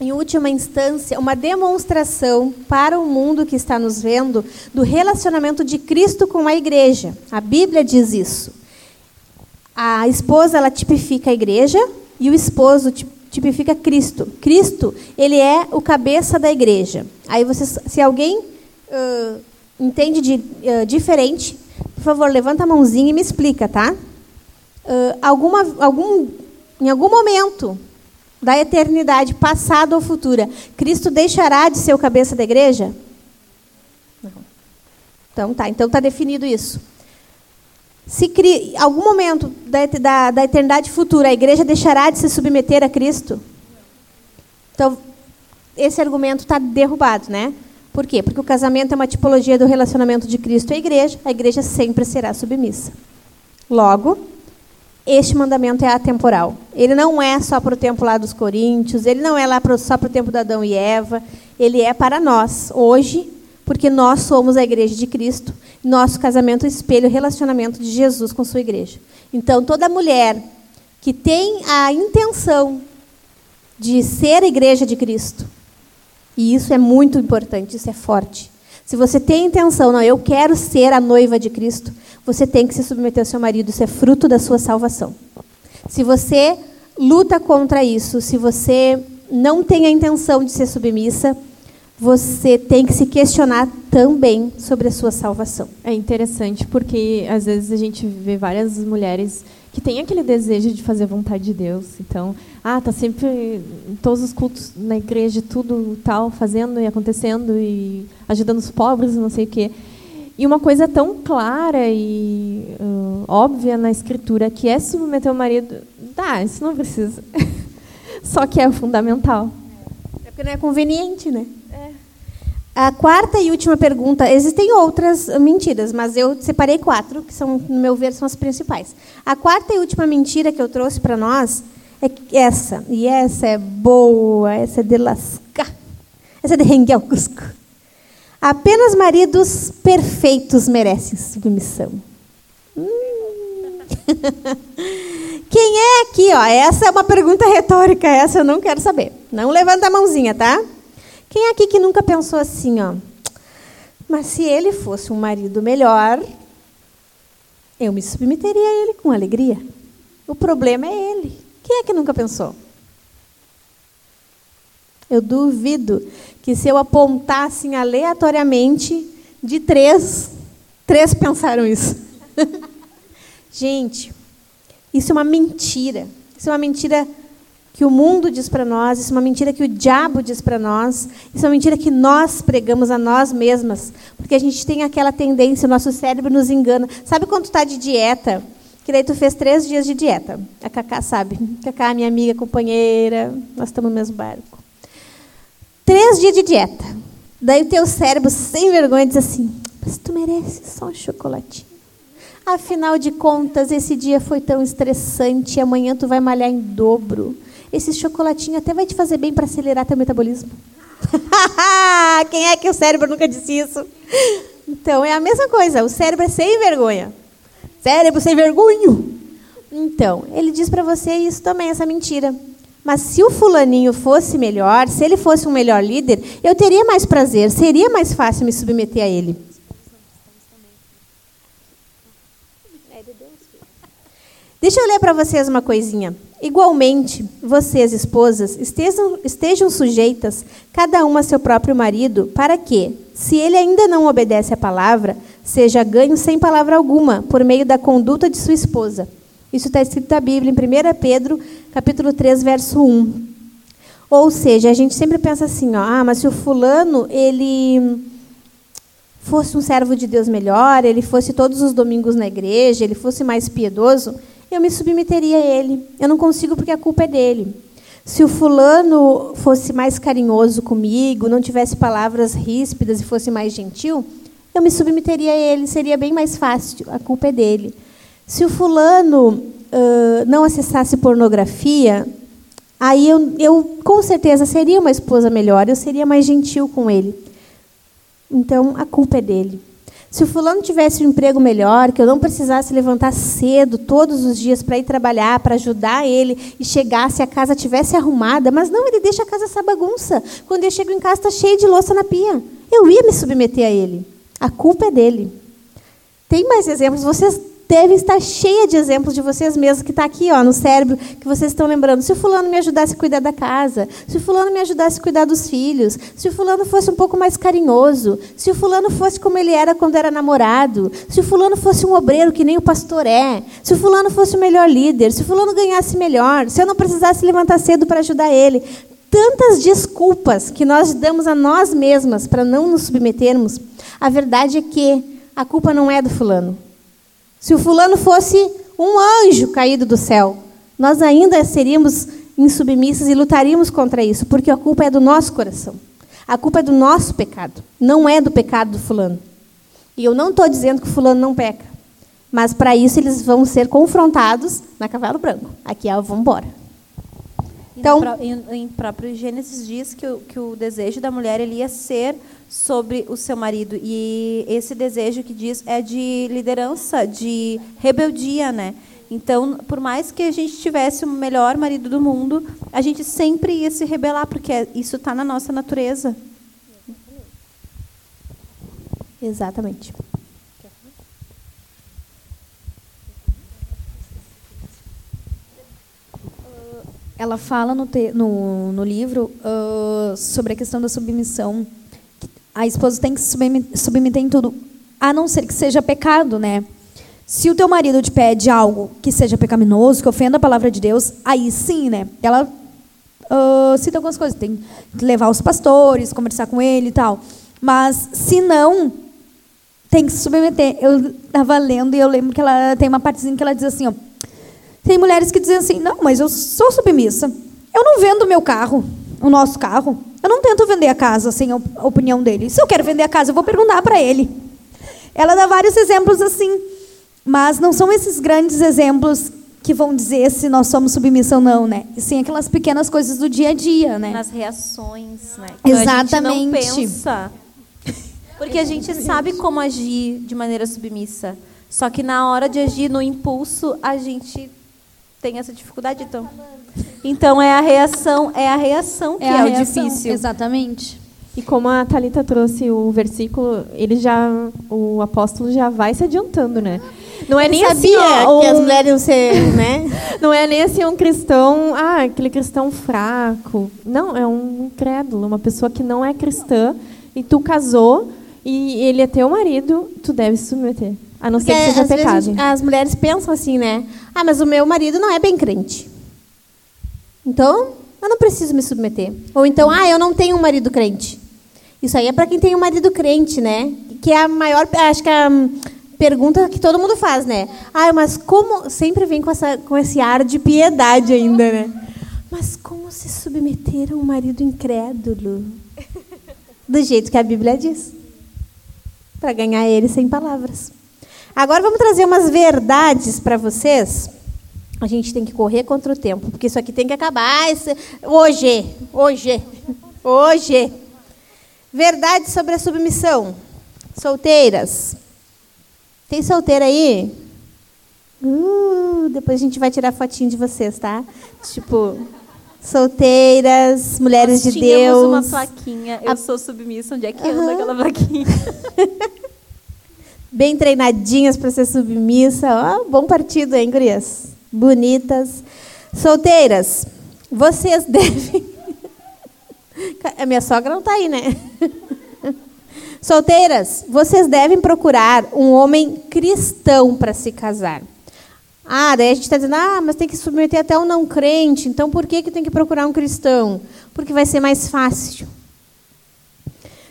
em última instância, uma demonstração para o mundo que está nos vendo do relacionamento de Cristo com a igreja. A Bíblia diz isso. A esposa, ela tipifica a igreja e o esposo tipifica Cristo. Cristo, ele é o cabeça da igreja. Aí vocês, se alguém uh, entende de, uh, diferente, por favor, levanta a mãozinha e me explica, tá? Uh, alguma, algum, em algum momento da eternidade, passada ou futura, Cristo deixará de ser o cabeça da igreja? Não. Então tá, então está definido isso. Se em algum momento da, da, da eternidade futura a igreja deixará de se submeter a Cristo? Então, esse argumento está derrubado, né? Por quê? Porque o casamento é uma tipologia do relacionamento de Cristo à igreja, a igreja sempre será submissa. Logo, este mandamento é atemporal. Ele não é só para o tempo lá dos coríntios, ele não é lá só para o tempo de Adão e Eva, ele é para nós, hoje, porque nós somos a igreja de Cristo, nosso casamento espelha o relacionamento de Jesus com sua igreja. Então, toda mulher que tem a intenção de ser a igreja de Cristo, e isso é muito importante, isso é forte. Se você tem intenção, não, eu quero ser a noiva de Cristo, você tem que se submeter ao seu marido, isso é fruto da sua salvação. Se você luta contra isso, se você não tem a intenção de ser submissa, você tem que se questionar também sobre a sua salvação. É interessante porque às vezes a gente vê várias mulheres que têm aquele desejo de fazer a vontade de Deus. Então, ah, tá sempre em todos os cultos na igreja, tudo tal, fazendo e acontecendo e ajudando os pobres, não sei o quê. E uma coisa tão clara e uh, óbvia na escritura que é submeter o marido, tá, isso não precisa. [laughs] Só que é fundamental. É porque não é conveniente, né? A quarta e última pergunta, existem outras mentiras, mas eu separei quatro, que são, no meu ver, são as principais. A quarta e última mentira que eu trouxe para nós é essa. E essa é boa, essa é de lascar. Essa é de renguer o cusco. Apenas maridos perfeitos merecem submissão. Hum. [laughs] Quem é aqui, ó? Essa é uma pergunta retórica, essa eu não quero saber. Não levanta a mãozinha, tá? Quem é aqui que nunca pensou assim, ó? Mas se ele fosse um marido melhor, eu me submeteria a ele com alegria. O problema é ele. Quem é que nunca pensou? Eu duvido que se eu apontasse aleatoriamente, de três, três pensaram isso. [laughs] Gente, isso é uma mentira. Isso é uma mentira que o mundo diz para nós, isso é uma mentira que o diabo diz para nós, isso é uma mentira que nós pregamos a nós mesmas, porque a gente tem aquela tendência, o nosso cérebro nos engana. Sabe quando tu está de dieta? Que daí tu fez três dias de dieta. A Cacá sabe. Cacá, minha amiga, companheira, nós estamos no mesmo barco. Três dias de dieta. Daí o teu cérebro, sem vergonha, diz assim, mas tu merece só um chocolatinho. Afinal de contas, esse dia foi tão estressante, amanhã tu vai malhar em dobro esse chocolatinho até vai te fazer bem para acelerar teu metabolismo. [laughs] Quem é que o cérebro nunca disse isso? Então é a mesma coisa, o cérebro é sem vergonha. Cérebro sem vergonha. Então, ele diz para você isso também, essa mentira. Mas se o fulaninho fosse melhor, se ele fosse um melhor líder, eu teria mais prazer, seria mais fácil me submeter a ele. Deixa eu ler para vocês uma coisinha. Igualmente, vocês, esposas, estejam, estejam sujeitas, cada uma a seu próprio marido, para que, se ele ainda não obedece à palavra, seja ganho sem palavra alguma, por meio da conduta de sua esposa. Isso está escrito na Bíblia, em 1 Pedro, capítulo 3, verso 1. Ou seja, a gente sempre pensa assim, ó, ah, mas se o fulano, ele fosse um servo de Deus melhor, ele fosse todos os domingos na igreja, ele fosse mais piedoso, eu me submeteria a ele. Eu não consigo porque a culpa é dele. Se o fulano fosse mais carinhoso comigo, não tivesse palavras ríspidas e fosse mais gentil, eu me submeteria a ele, seria bem mais fácil, a culpa é dele. Se o fulano uh, não acessasse pornografia, aí eu, eu com certeza seria uma esposa melhor, eu seria mais gentil com ele. Então, a culpa é dele. Se o fulano tivesse um emprego melhor, que eu não precisasse levantar cedo todos os dias para ir trabalhar, para ajudar ele e chegasse a casa tivesse arrumada, mas não, ele deixa a casa essa bagunça. Quando eu chego em casa está cheio de louça na pia. Eu ia me submeter a ele. A culpa é dele. Tem mais exemplos? Vocês deve estar cheia de exemplos de vocês mesmos, que está aqui ó, no cérebro, que vocês estão lembrando. Se o fulano me ajudasse a cuidar da casa, se o fulano me ajudasse a cuidar dos filhos, se o fulano fosse um pouco mais carinhoso, se o fulano fosse como ele era quando era namorado, se o fulano fosse um obreiro que nem o pastor é, se o fulano fosse o melhor líder, se o fulano ganhasse melhor, se eu não precisasse levantar cedo para ajudar ele. Tantas desculpas que nós damos a nós mesmas para não nos submetermos. A verdade é que a culpa não é do fulano. Se o fulano fosse um anjo caído do céu, nós ainda seríamos insubmissos e lutaríamos contra isso, porque a culpa é do nosso coração. A culpa é do nosso pecado, não é do pecado do fulano. E eu não estou dizendo que o fulano não peca, mas para isso eles vão ser confrontados na cavalo branco. Aqui é vamos embora. Então, em, em próprio Gênesis diz que o, que o desejo da mulher ele ia ser sobre o seu marido. E esse desejo que diz é de liderança, de rebeldia, né? Então, por mais que a gente tivesse o melhor marido do mundo, a gente sempre ia se rebelar, porque isso está na nossa natureza. Exatamente. Ela fala no, te, no, no livro uh, sobre a questão da submissão a esposa tem que se submeter em tudo, a não ser que seja pecado, né? Se o teu marido te pede algo que seja pecaminoso, que ofenda a palavra de Deus, aí sim, né? Ela uh, cita algumas coisas, tem que levar os pastores, conversar com ele e tal. Mas se não, tem que se submeter. Eu estava lendo e eu lembro que ela tem uma partezinha que ela diz assim, ó, tem mulheres que dizem assim, não, mas eu sou submissa. Eu não vendo meu carro, o nosso carro. Eu não tento vender a casa sem a opinião dele. Se eu quero vender a casa, eu vou perguntar para ele. Ela dá vários exemplos assim, mas não são esses grandes exemplos que vão dizer se nós somos submissão ou não, né? E sim aquelas pequenas coisas do dia a dia, né? Nas reações, né? Que Exatamente. A gente não pensa. Porque a gente sabe como agir de maneira submissa. Só que na hora de agir no impulso, a gente tem essa dificuldade, então. Então é a reação, é a reação que é, a o reação, difícil. Exatamente. E como a Talita trouxe o versículo, ele já o apóstolo já vai se adiantando, né? Não é nem Sabia assim, ó, que as um- mulheres iam ser, [laughs] né? Não é nem assim um cristão, ah, aquele cristão fraco. Não, é um incrédulo, uma pessoa que não é cristã e tu casou e ele é teu marido, tu deve se submeter. A não ser Porque que seja às vezes pecado. gente- as mulheres pensam assim, né? Ah, mas o meu marido não é bem crente. Então, eu não preciso me submeter. Ou então, ah, eu não tenho um marido crente. Isso aí é para quem tem um marido crente, né? Que é a maior, acho que é a pergunta que todo mundo faz, né? Ah, mas como sempre vem com essa com esse ar de piedade ainda, né? Mas como se submeter a um marido incrédulo? Do jeito que a Bíblia diz. Para ganhar ele sem palavras. Agora vamos trazer umas verdades para vocês. A gente tem que correr contra o tempo, porque isso aqui tem que acabar esse- hoje, hoje, hoje. Verdade sobre a submissão. Solteiras. Tem solteira aí? Uh, depois a gente vai tirar fotinho de vocês, tá? Tipo, solteiras, mulheres Nós de Deus. uma plaquinha. Eu sou submissa. Onde é que anda aquela plaquinha? [laughs] bem treinadinhas para ser submissa. Bom partido, hein, gurias? Bonitas. Solteiras, vocês [laughs] devem. A minha sogra não está aí, né? [laughs] Solteiras, vocês devem procurar um homem cristão para se casar. Ah, daí a gente está dizendo, ah, mas tem que submeter até um não crente, então por que, que tem que procurar um cristão? Porque vai ser mais fácil.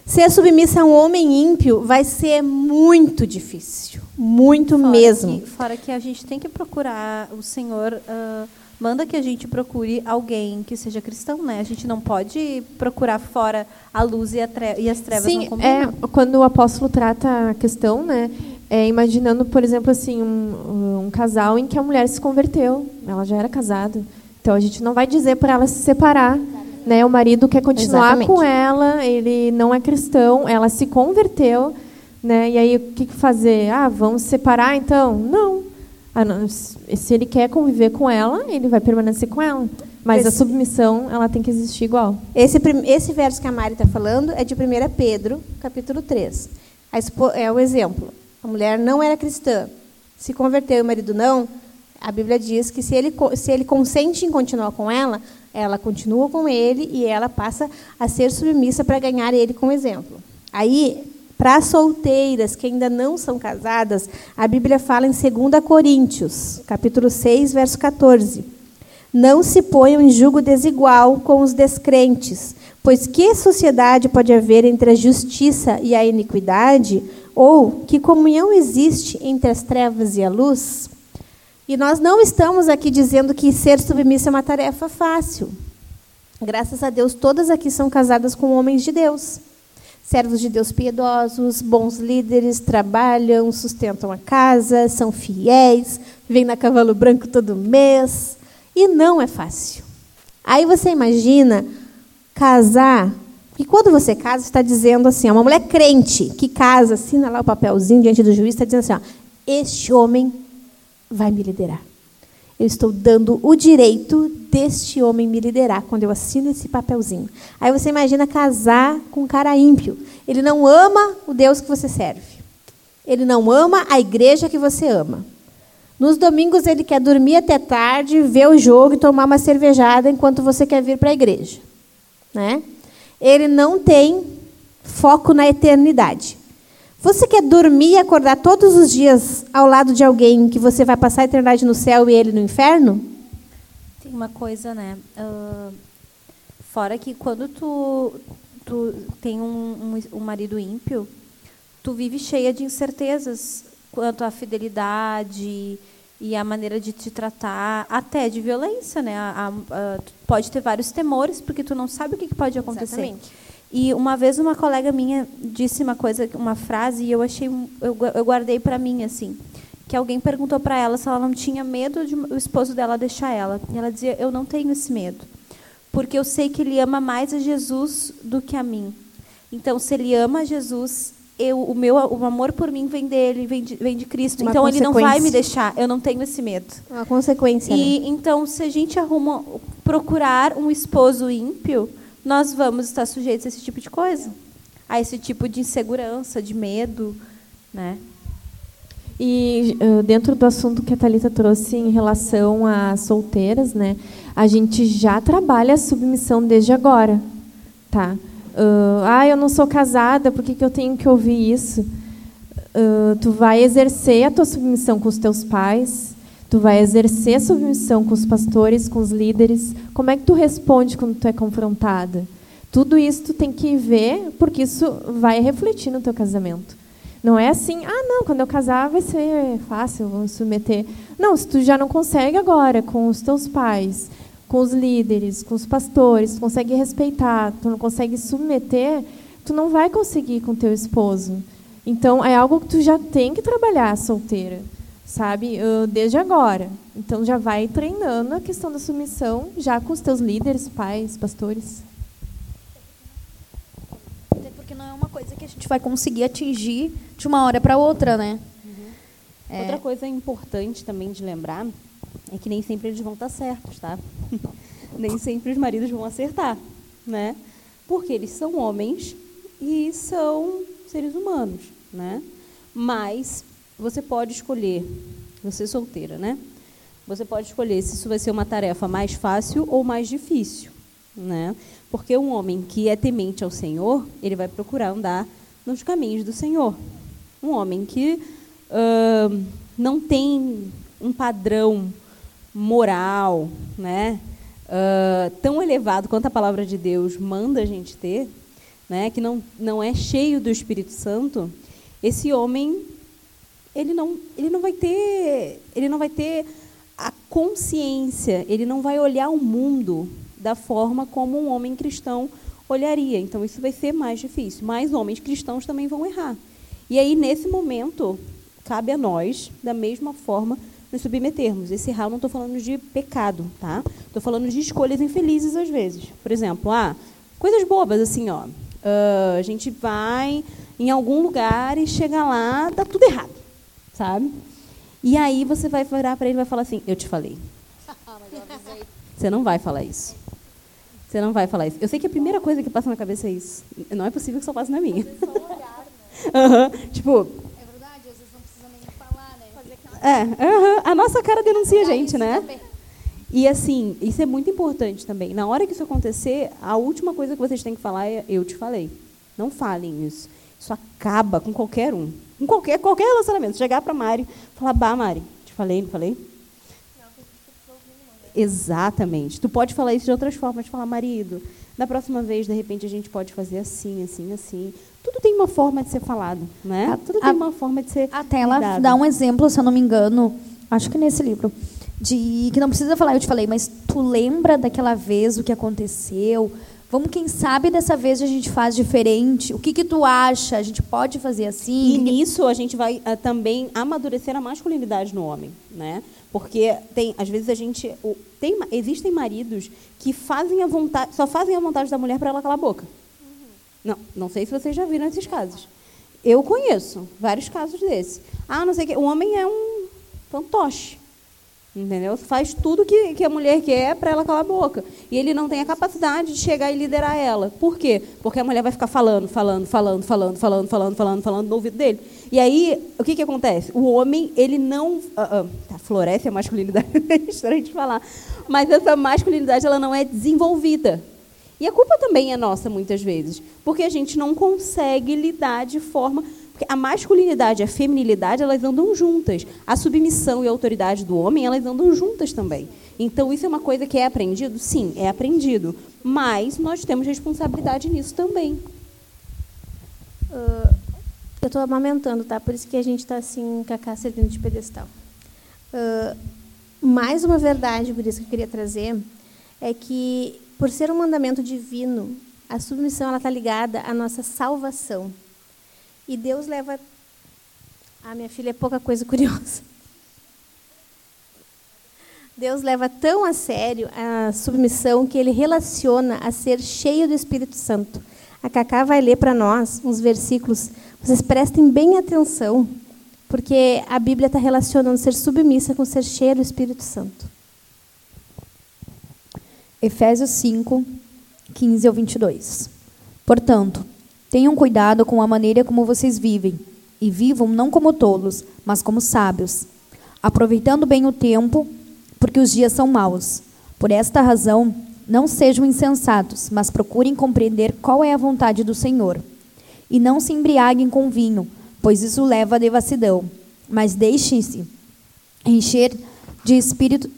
Ser submissa a um homem ímpio vai ser muito difícil. Muito Fora mesmo. Que, fora que a gente tem que procurar, o Senhor ah, manda que a gente procure alguém que seja cristão, né? A gente não pode procurar fora a luz e, a tre- e as trevas não Sim, é, quando o apóstolo trata a questão, né, é, imaginando, por exemplo, assim, um, um casal em que a mulher se converteu, ela já era casada. Então a gente não vai dizer para ela se separar, né? O marido quer continuar Exatamente. com ela, ele não é cristão, ela se converteu, né? E aí o que fazer? Ah, vamos se separar então? Não. Ah, não, se ele quer conviver com ela, ele vai permanecer com ela. Mas a Esse- submissão, ela tem que existir igual. Esse, esse verso que a Mari está falando é de 1 Pedro, capítulo 3. A expo- é o exemplo. A mulher não era cristã, se converteu e o marido não. A Bíblia diz que se ele, se ele consente em continuar com ela, ela continua com ele e ela passa a ser submissa para ganhar ele como exemplo. Aí, para as solteiras que ainda não são casadas, a Bíblia fala em 2 Coríntios, capítulo 6, verso 14. Não se ponham em julgo desigual com os descrentes, pois que sociedade pode haver entre a justiça e a iniquidade? Ou que comunhão existe entre as trevas e a luz? E nós não estamos aqui dizendo que ser submissa é uma tarefa fácil. Graças a Deus, todas aqui são casadas com homens de Deus. Servos de Deus piedosos, bons líderes, trabalham, sustentam a casa, são fiéis, vêm na cavalo branco todo mês. E não é fácil. Aí você imagina casar. E quando você casa, está dizendo assim, uma mulher crente que casa, assina lá o papelzinho diante do juiz, está dizendo assim, ó, este homem vai me liderar. Eu estou dando o direito deste homem me liderar quando eu assino esse papelzinho. Aí você imagina casar com um cara ímpio. Ele não ama o Deus que você serve. Ele não ama a igreja que você ama. Nos domingos ele quer dormir até tarde, ver o jogo e tomar uma cervejada enquanto você quer vir para a igreja. Né? Ele não tem foco na eternidade. Você quer dormir e acordar todos os dias ao lado de alguém que você vai passar a eternidade no céu e ele no inferno? Tem uma coisa, né? ah, fora que quando tu, tu tem um, um, um marido ímpio, tu vive cheia de incertezas quanto à fidelidade e a maneira de te tratar, até de violência, né? A- a- a- pode ter vários temores porque tu não sabe o que que pode acontecer. Exatamente. E uma vez uma colega minha disse uma coisa, uma frase e eu achei, eu, eu guardei para mim assim, que alguém perguntou para ela se ela não tinha medo de o esposo dela deixar ela. E ela dizia: "Eu não tenho esse medo, porque eu sei que ele ama mais a Jesus do que a mim. Então, se ele ama a Jesus, eu, o meu o amor por mim vem dele, vem de, vem de Cristo. Uma então ele não vai me deixar. Eu não tenho esse medo. Uma consequência. né? E então, se a gente arruma procurar um esposo ímpio, nós vamos estar sujeitos a esse tipo de coisa, a esse tipo de insegurança, de medo, né? E uh, dentro do assunto que a Thalita trouxe em relação a solteiras, né, a gente já trabalha a submissão desde agora. Tá? Uh, ah, eu não sou casada, por que, que eu tenho que ouvir isso? Uh, tu vai exercer a tua submissão com os teus pais, tu vai exercer submissão com os pastores, com os líderes. Como é que tu responde quando tu é confrontada? Tudo isso tu tem que ver, porque isso vai refletir no teu casamento. Não é assim, ah, não, quando eu casar vai ser fácil, vou me submeter. Não, se tu já não consegue agora com os teus pais, com os líderes, com os pastores, tu consegue respeitar, tu não consegue submeter, tu não vai conseguir com teu esposo. Então, é algo que tu já tem que trabalhar solteira, sabe? Uh, Desde agora. Então, já vai treinando a questão da submissão já com os teus líderes, pais, pastores. Até porque não é uma coisa que a gente vai conseguir atingir de uma hora para outra, né? É. Outra coisa importante também de lembrar é que nem sempre eles vão estar certos, tá? [laughs] nem sempre os maridos vão acertar, né? Porque eles são homens e são seres humanos, né? Mas você pode escolher, você solteira, né? Você pode escolher se isso vai ser uma tarefa mais fácil ou mais difícil, né? Porque um homem que é temente ao Senhor, ele vai procurar andar nos caminhos do Senhor. Um homem que ah, não tem um padrão moral, né, ah, tão elevado quanto a palavra de Deus manda a gente ter, né, que não, não é cheio do Espírito Santo, esse homem ele não, ele não vai ter ele não vai ter a consciência, ele não vai olhar o mundo da forma como um homem cristão olharia. Então isso vai ser mais difícil. Mas homens cristãos também vão errar. E aí nesse momento cabe a nós, da mesma forma, nos submetermos. Esse errar não estou falando de pecado, tá? Estou falando de escolhas infelizes às vezes. Por exemplo, ah, coisas bobas assim, ó. Ah, a gente vai em algum lugar e chega lá, dá tudo errado, sabe? E aí você vai virar para ele e vai falar assim: Eu te falei. [laughs] Você não vai falar isso. Você não vai falar isso. Eu sei que a primeira coisa que passa na cabeça é isso. Não é possível que só passe na minha. [laughs] Aham. Tipo, É verdade, às vezes não precisa nem falar, né? é, aham. a nossa cara denuncia a gente, né? E assim, isso é muito importante também. Na hora que isso acontecer, a última coisa que vocês têm que falar é eu te falei. Não falem isso. Isso acaba com qualquer um. Com qualquer, qualquer relacionamento. Chegar para Mari e falar, bah, Mari, te falei, não falei? Exatamente. Tu pode falar isso de outras formas, falar, marido, da próxima vez, de repente, a gente pode fazer assim, assim, assim. Tudo tem uma forma de ser falado, né? A- Tudo tem a- uma forma de ser Até ela dá um exemplo, se eu não me engano, acho que nesse livro, de que não precisa falar, eu te falei, mas tu lembra daquela vez o que aconteceu? Vamos, quem sabe dessa vez a gente faz diferente. O que que tu acha? A gente pode fazer assim? E nisso a gente vai ah, também amadurecer a masculinidade no homem, né? Porque tem, às vezes a gente o- tem, existem maridos que fazem a vontade, só fazem a vontade da mulher para ela calar a boca. Não, não sei se vocês já viram esses casos. Eu conheço vários casos desses. Ah, não sei o que. O homem é um fantoche. Entendeu? Faz tudo que, que a mulher quer para ela calar a boca. E ele não tem a capacidade de chegar e liderar ela. Por quê? Porque a mulher vai ficar falando, falando, falando, falando, falando, falando, falando, falando no ouvido dele. E aí, o que, que acontece? O homem, ele não. ah, tá, floresce a masculinidade, [laughs] é estranho de falar. Mas essa masculinidade, ela não é desenvolvida. E a culpa também é nossa, muitas vezes. Porque a gente não consegue lidar de forma. Porque a masculinidade e a feminilidade, elas andam juntas. A submissão e a autoridade do homem, elas andam juntas também. Então, isso é uma coisa que é aprendido? Sim, é aprendido. Mas nós temos responsabilidade nisso também. Ah, eu estou amamentando, tá? Por isso que a gente está assim, cacá servindo de pedestal. Ah, mais uma verdade, por isso que eu queria trazer, é que, por ser um mandamento divino, a submissão está ligada à nossa salvação. E Deus leva. Ah, minha filha é pouca coisa curiosa. Deus leva tão a sério a submissão que ele relaciona a ser cheio do Espírito Santo. A Cacá vai ler para nós uns versículos Vocês prestem bem atenção, porque a Bíblia está relacionando ser submissa com ser cheio do Espírito Santo. Efésios 5, 15 ao 22. Portanto, tenham cuidado com a maneira como vocês vivem, e vivam não como tolos, mas como sábios, aproveitando bem o tempo, porque os dias são maus. Por esta razão, não sejam insensatos, mas procurem compreender qual é a vontade do Senhor. E não se embriaguem com vinho, pois isso leva à devassidão, mas deixem-se encher de espírito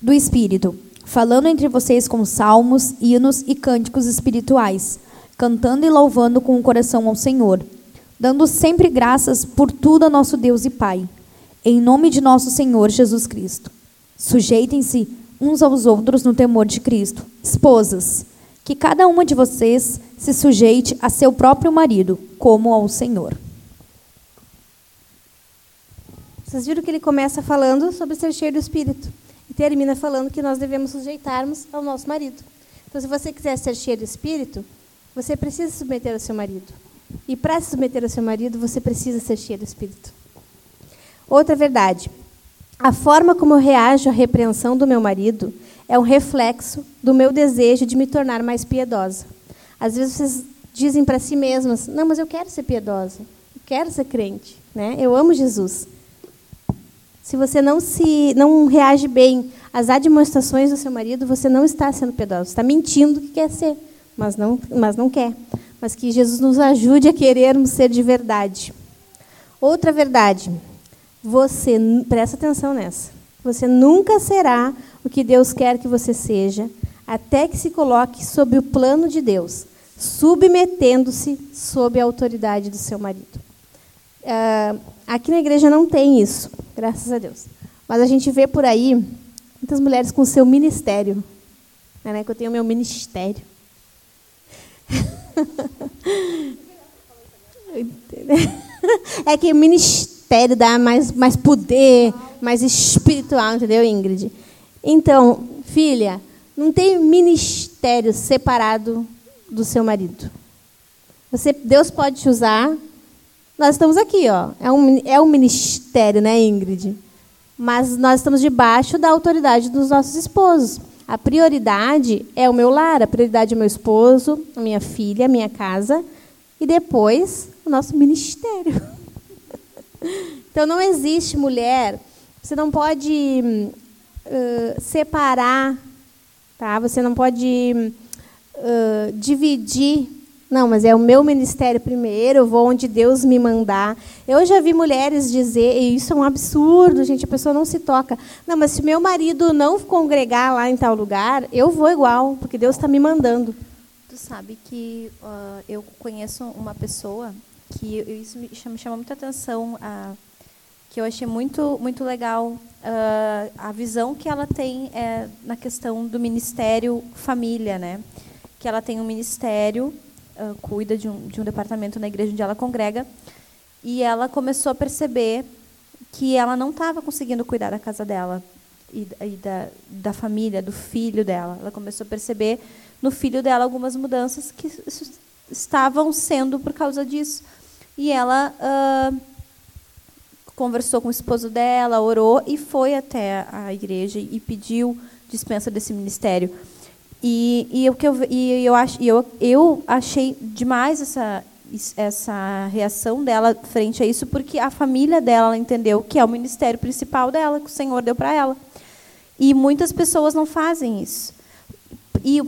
do espírito, falando entre vocês com salmos, hinos e cânticos espirituais, cantando e louvando com o coração ao Senhor, dando sempre graças por tudo a nosso Deus e Pai, em nome de nosso Senhor Jesus Cristo. Sujeitem-se uns aos outros no temor de Cristo. Esposas, que cada uma de vocês se sujeite a seu próprio marido, como ao Senhor. Vocês viram que ele começa falando sobre ser cheio do Espírito e termina falando que nós devemos sujeitarmos ao nosso marido. Então, se você quiser ser cheio do Espírito, você precisa submeter ao seu marido. E para se submeter ao seu marido, você precisa ser cheio do Espírito. Outra verdade: a forma como eu reajo à repreensão do meu marido é um reflexo do meu desejo de me tornar mais piedosa. Às vezes vocês dizem para si mesmas: "Não, mas eu quero ser piedosa. Eu quero ser crente, né? Eu amo Jesus." Se você não se não reage bem às admoestações do seu marido, você não está sendo piedoso. Você está mentindo que quer ser, mas não, mas não quer. Mas que Jesus nos ajude a querermos ser de verdade. Outra verdade. Você, presta atenção nessa. Você nunca será o que Deus quer que você seja, até que se coloque sob o plano de Deus, submetendo-se sob a autoridade do seu marido. Uh, aqui na igreja não tem isso, graças a Deus. Mas a gente vê por aí muitas mulheres com seu ministério. Né, que eu tenho meu ministério. É que o ministério dá mais, mais poder, mais espiritual, entendeu, Ingrid? Então, filha, não tem ministério separado do seu marido. Você, Deus pode te usar nós estamos aqui, ó. É um, é um ministério, né, Ingrid? Mas nós estamos debaixo da autoridade dos nossos esposos. A prioridade é o meu lar, a prioridade é o meu esposo, a minha filha, a minha casa e depois o nosso ministério. [laughs] então não existe mulher, você não pode uh, separar, tá? Você não pode uh, dividir não, mas é o meu ministério primeiro, eu vou onde Deus me mandar. Eu já vi mulheres dizer, e isso é um absurdo, gente, a pessoa não se toca. Não, mas se meu marido não congregar lá em tal lugar, eu vou igual, porque Deus está me mandando. Tu sabe que uh, eu conheço uma pessoa que isso me chama, chama muita atenção, uh, que eu achei muito, muito legal uh, a visão que ela tem é, na questão do ministério família, né? Que ela tem um ministério uh, cuida de um, de um departamento na igreja onde ela congrega, e ela começou a perceber que ela não estava conseguindo cuidar da casa dela e, e da, da família, do filho dela. Ela começou a perceber no filho dela algumas mudanças que estavam sendo por causa disso. E ela uh, conversou com o esposo dela, orou e foi até a igreja e pediu dispensa desse ministério. E, e o que eu, e eu, ach, eu, eu achei demais essa, essa reação dela frente a isso, porque a família dela entendeu que é o ministério principal dela, que o Senhor deu para ela. E muitas pessoas não fazem isso. E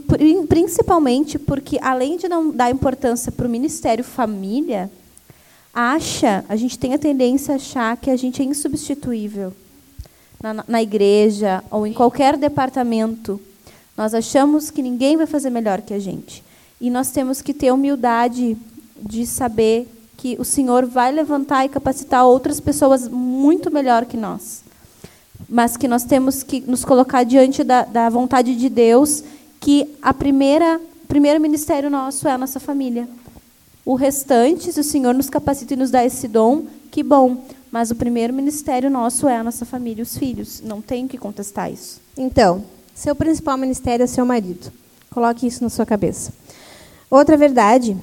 principalmente porque, além de não dar importância para o ministério família, acha, a gente tem a tendência a achar que a gente é insubstituível na, na igreja ou em qualquer departamento nós achamos que ninguém vai fazer melhor que a gente. E nós temos que ter humildade de saber que o Senhor vai levantar e capacitar outras pessoas muito melhor que nós. Mas que nós temos que nos colocar diante da, da vontade de Deus, que a primeira primeiro ministério nosso é a nossa família. O restante, se o Senhor nos capacita e nos dá esse dom, que bom. Mas o primeiro ministério nosso é a nossa família, os filhos. Não tenho que contestar isso. Então, seu principal ministério é seu marido. Coloque isso na sua cabeça. Outra verdade.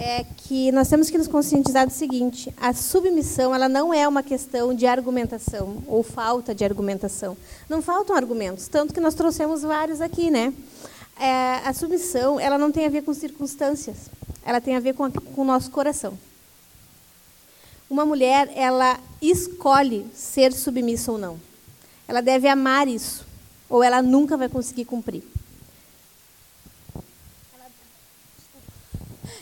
é que nós temos que nos conscientizar do seguinte: a submissão ela não é uma questão de argumentação ou falta de argumentação. Não faltam argumentos, tanto que nós trouxemos vários aqui, né? É, a submissão ela não tem a ver com circunstâncias, ela tem a ver com, a, com o nosso coração. Uma mulher ela escolhe ser submissa ou não. Ela deve amar isso, ou ela nunca vai conseguir cumprir.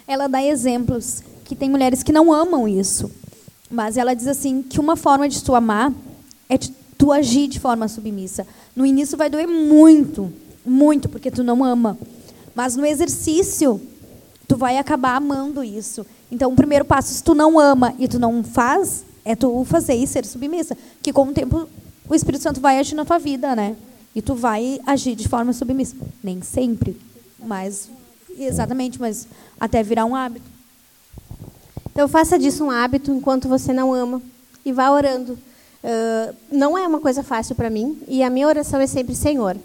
ela dá exemplos que tem mulheres que não amam isso. Mas ela diz assim que uma forma de tu amar é de tu agir de forma submissa. No início vai doer muito, muito, porque tu não ama. Mas no exercício, tu vai acabar amando isso. Então, o primeiro passo, se tu não ama e tu não faz, é tu fazer e ser submissa. Que com o tempo o Espírito Santo vai agir na tua vida, né? E tu vai agir de forma submissa. Nem sempre, mas exatamente, mas até virar um hábito. Então faça disso um hábito enquanto você não ama e vá orando. Uh, não é uma coisa fácil para mim e a minha oração é sempre Senhor,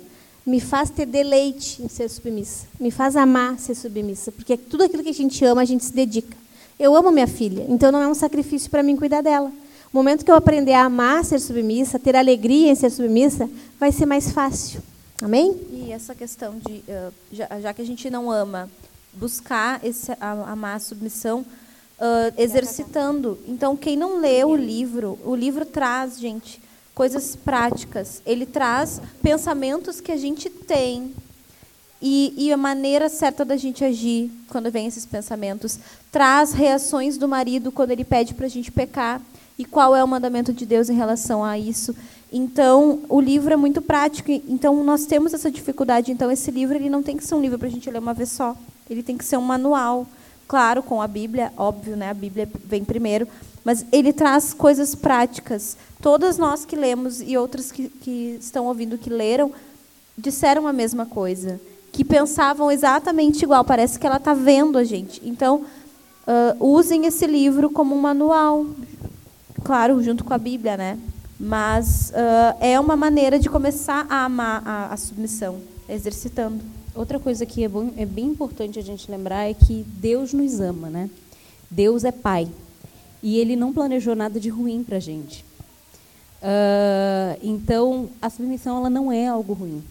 me faz ter deleite em ser submissa, me faz amar ser submissa, porque tudo aquilo que a gente ama a gente se dedica. Eu amo minha filha, então não é um sacrifício para mim cuidar dela. O momento que eu aprender a amar ser submissa, ter alegria em ser submissa, vai ser mais fácil. Amém? E essa questão de, uh, já, já, que a gente não ama, buscar esse, a, amar a submissão, uh, exercitando. Então, quem não lê o livro, o livro traz, gente, coisas práticas. Ele traz pensamentos que a gente tem e, e, a maneira certa da gente agir quando vem esses pensamentos. Traz reações do marido quando ele pede para a gente pecar e qual é o mandamento de Deus em relação a isso. Então, o livro é muito prático. Então, nós temos essa dificuldade. Então, esse livro ele não tem que ser um livro para a gente ler uma vez só. Ele tem que ser um manual. Claro, com a Bíblia, óbvio, né? A Bíblia vem primeiro. Mas ele traz coisas práticas. Todas nós que lemos e outras que, que estão ouvindo que leram, disseram a mesma coisa. Que pensavam exatamente igual. Parece que ela está vendo a gente. Então, uh, usem esse livro como um manual. Claro, junto com a Bíblia, né? Mas uh, é uma maneira de começar a amar a, a, submissão, exercitando. Outra coisa que é, bom, é bem importante a gente lembrar é que Deus nos ama, né? Deus é Pai. E Ele não planejou nada de ruim para a gente. Uh, então, a submissão ela não é algo ruim.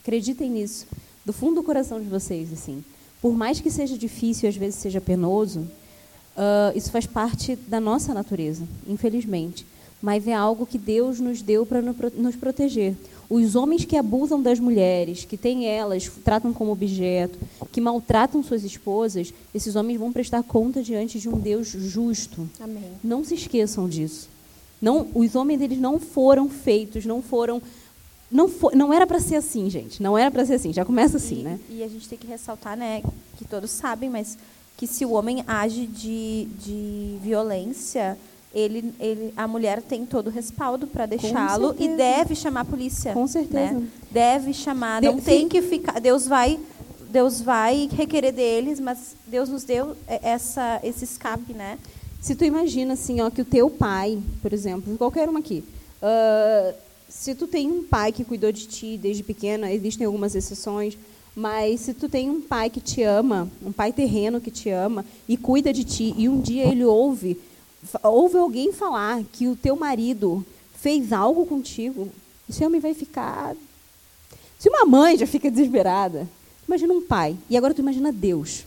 Acreditem nisso. Do fundo do coração de vocês, assim. Por mais que seja difícil, às vezes seja penoso, uh, isso faz parte da nossa natureza, infelizmente mas é algo que Deus nos deu para nos proteger. Os homens que abusam das mulheres, que têm elas, tratam como objeto, que maltratam suas esposas, esses homens vão prestar conta diante de um Deus justo. Amém. Não se esqueçam disso. Não, os homens eles não foram feitos, não foram não, for, não era para ser assim, gente. Não era para ser assim. Já começa assim, e, né? E a gente tem que ressaltar, né, que todos sabem, mas que se o homem age de, de violência, ele, ele, a mulher tem todo o respaldo para deixá-lo e deve chamar a polícia. Com certeza. Né? Deve chamar, não tem que ficar. Deus vai, Deus vai requerer deles, mas Deus nos deu essa, esse escape, né? Se tu imagina assim, ó, que o teu pai, por exemplo, qualquer uma aqui, uh, se tu tem um pai que cuidou de ti desde pequena, existem algumas exceções, mas se tu tem um pai que te ama, um pai terreno que te ama e cuida de ti, e um dia ele ouve ouve alguém falar que o teu marido fez algo contigo, esse homem vai ficar. Se uma mãe já fica desesperada, imagina um pai. E agora tu imagina Deus.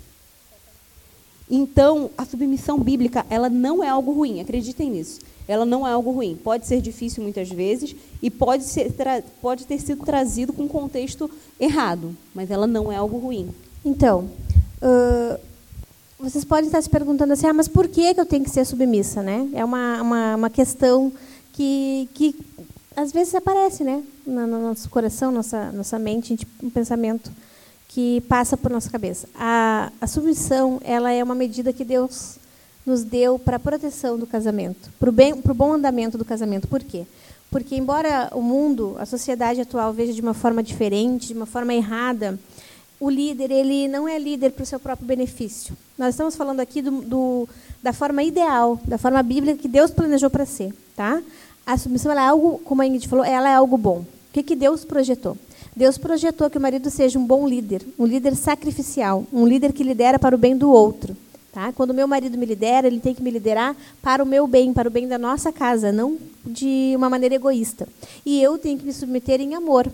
Então, a submissão bíblica, ela não é algo ruim, acreditem nisso. Ela não é algo ruim. Pode ser difícil muitas vezes e pode, ser, pode ter sido trazido com um contexto errado, mas ela não é algo ruim. Então, uh, vocês podem estar se perguntando assim, ah, mas por que, eu tenho que ser submissa, né? É uma, uma, uma questão que, que às vezes aparece, né? No, no nosso coração, nossa, nossa mente, um pensamento que passa por nossa cabeça. A, a submissão, ela é uma medida que Deus nos deu para a proteção do casamento, para o bem, para o bom andamento do casamento. Por quê? Porque embora o mundo, a sociedade atual veja de uma forma diferente, de uma forma errada, o líder ele não é líder para o seu próprio benefício. Nós estamos falando aqui do, do, da forma ideal, da forma bíblica que Deus planejou para ser. Tá? A submissão é algo, como a Ingrid falou, ela é algo bom. O que, que Deus projetou? Deus projetou que o marido seja um bom líder, um líder sacrificial, um líder que lidera para o bem do outro. Tá? Quando meu marido me lidera, ele tem que me liderar para o meu bem, para o bem da nossa casa, não de uma maneira egoísta. E eu tenho que me submeter em amor.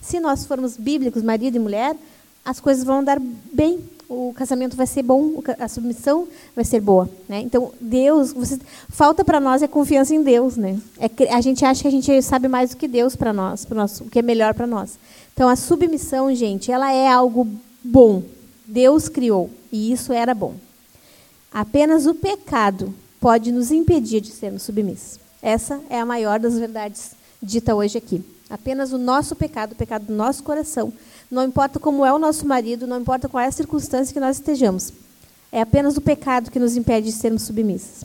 Se nós formos bíblicos, marido e mulher, as coisas vão dar bem. O casamento vai ser bom, a submissão vai ser boa, né? Então Deus, você, falta para nós é confiança em Deus, né? É, a gente acha que a gente sabe mais do que Deus para nós, para o que é melhor para nós. Então a submissão, gente, ela é algo bom. Deus criou e isso era bom. Apenas o pecado pode nos impedir de sermos submissos. Essa é a maior das verdades dita hoje aqui. Apenas o nosso pecado, o pecado do nosso coração, não importa como é o nosso marido, não importa qual é a circunstância que nós estejamos. É apenas o pecado que nos impede de sermos submissos.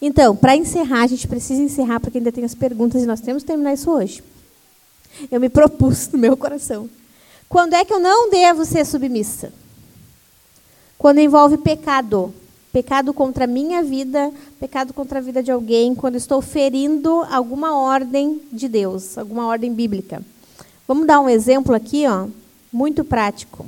Então, para encerrar, a gente precisa encerrar porque ainda tem as perguntas e nós temos que terminar isso hoje. Eu me propus no meu coração. Quando é que eu não devo ser submissa? Quando envolve pecado, pecado contra a minha vida, pecado contra a vida de alguém, quando estou ferindo alguma ordem de Deus, alguma ordem bíblica. Vamos dar um exemplo aqui, ó, muito prático.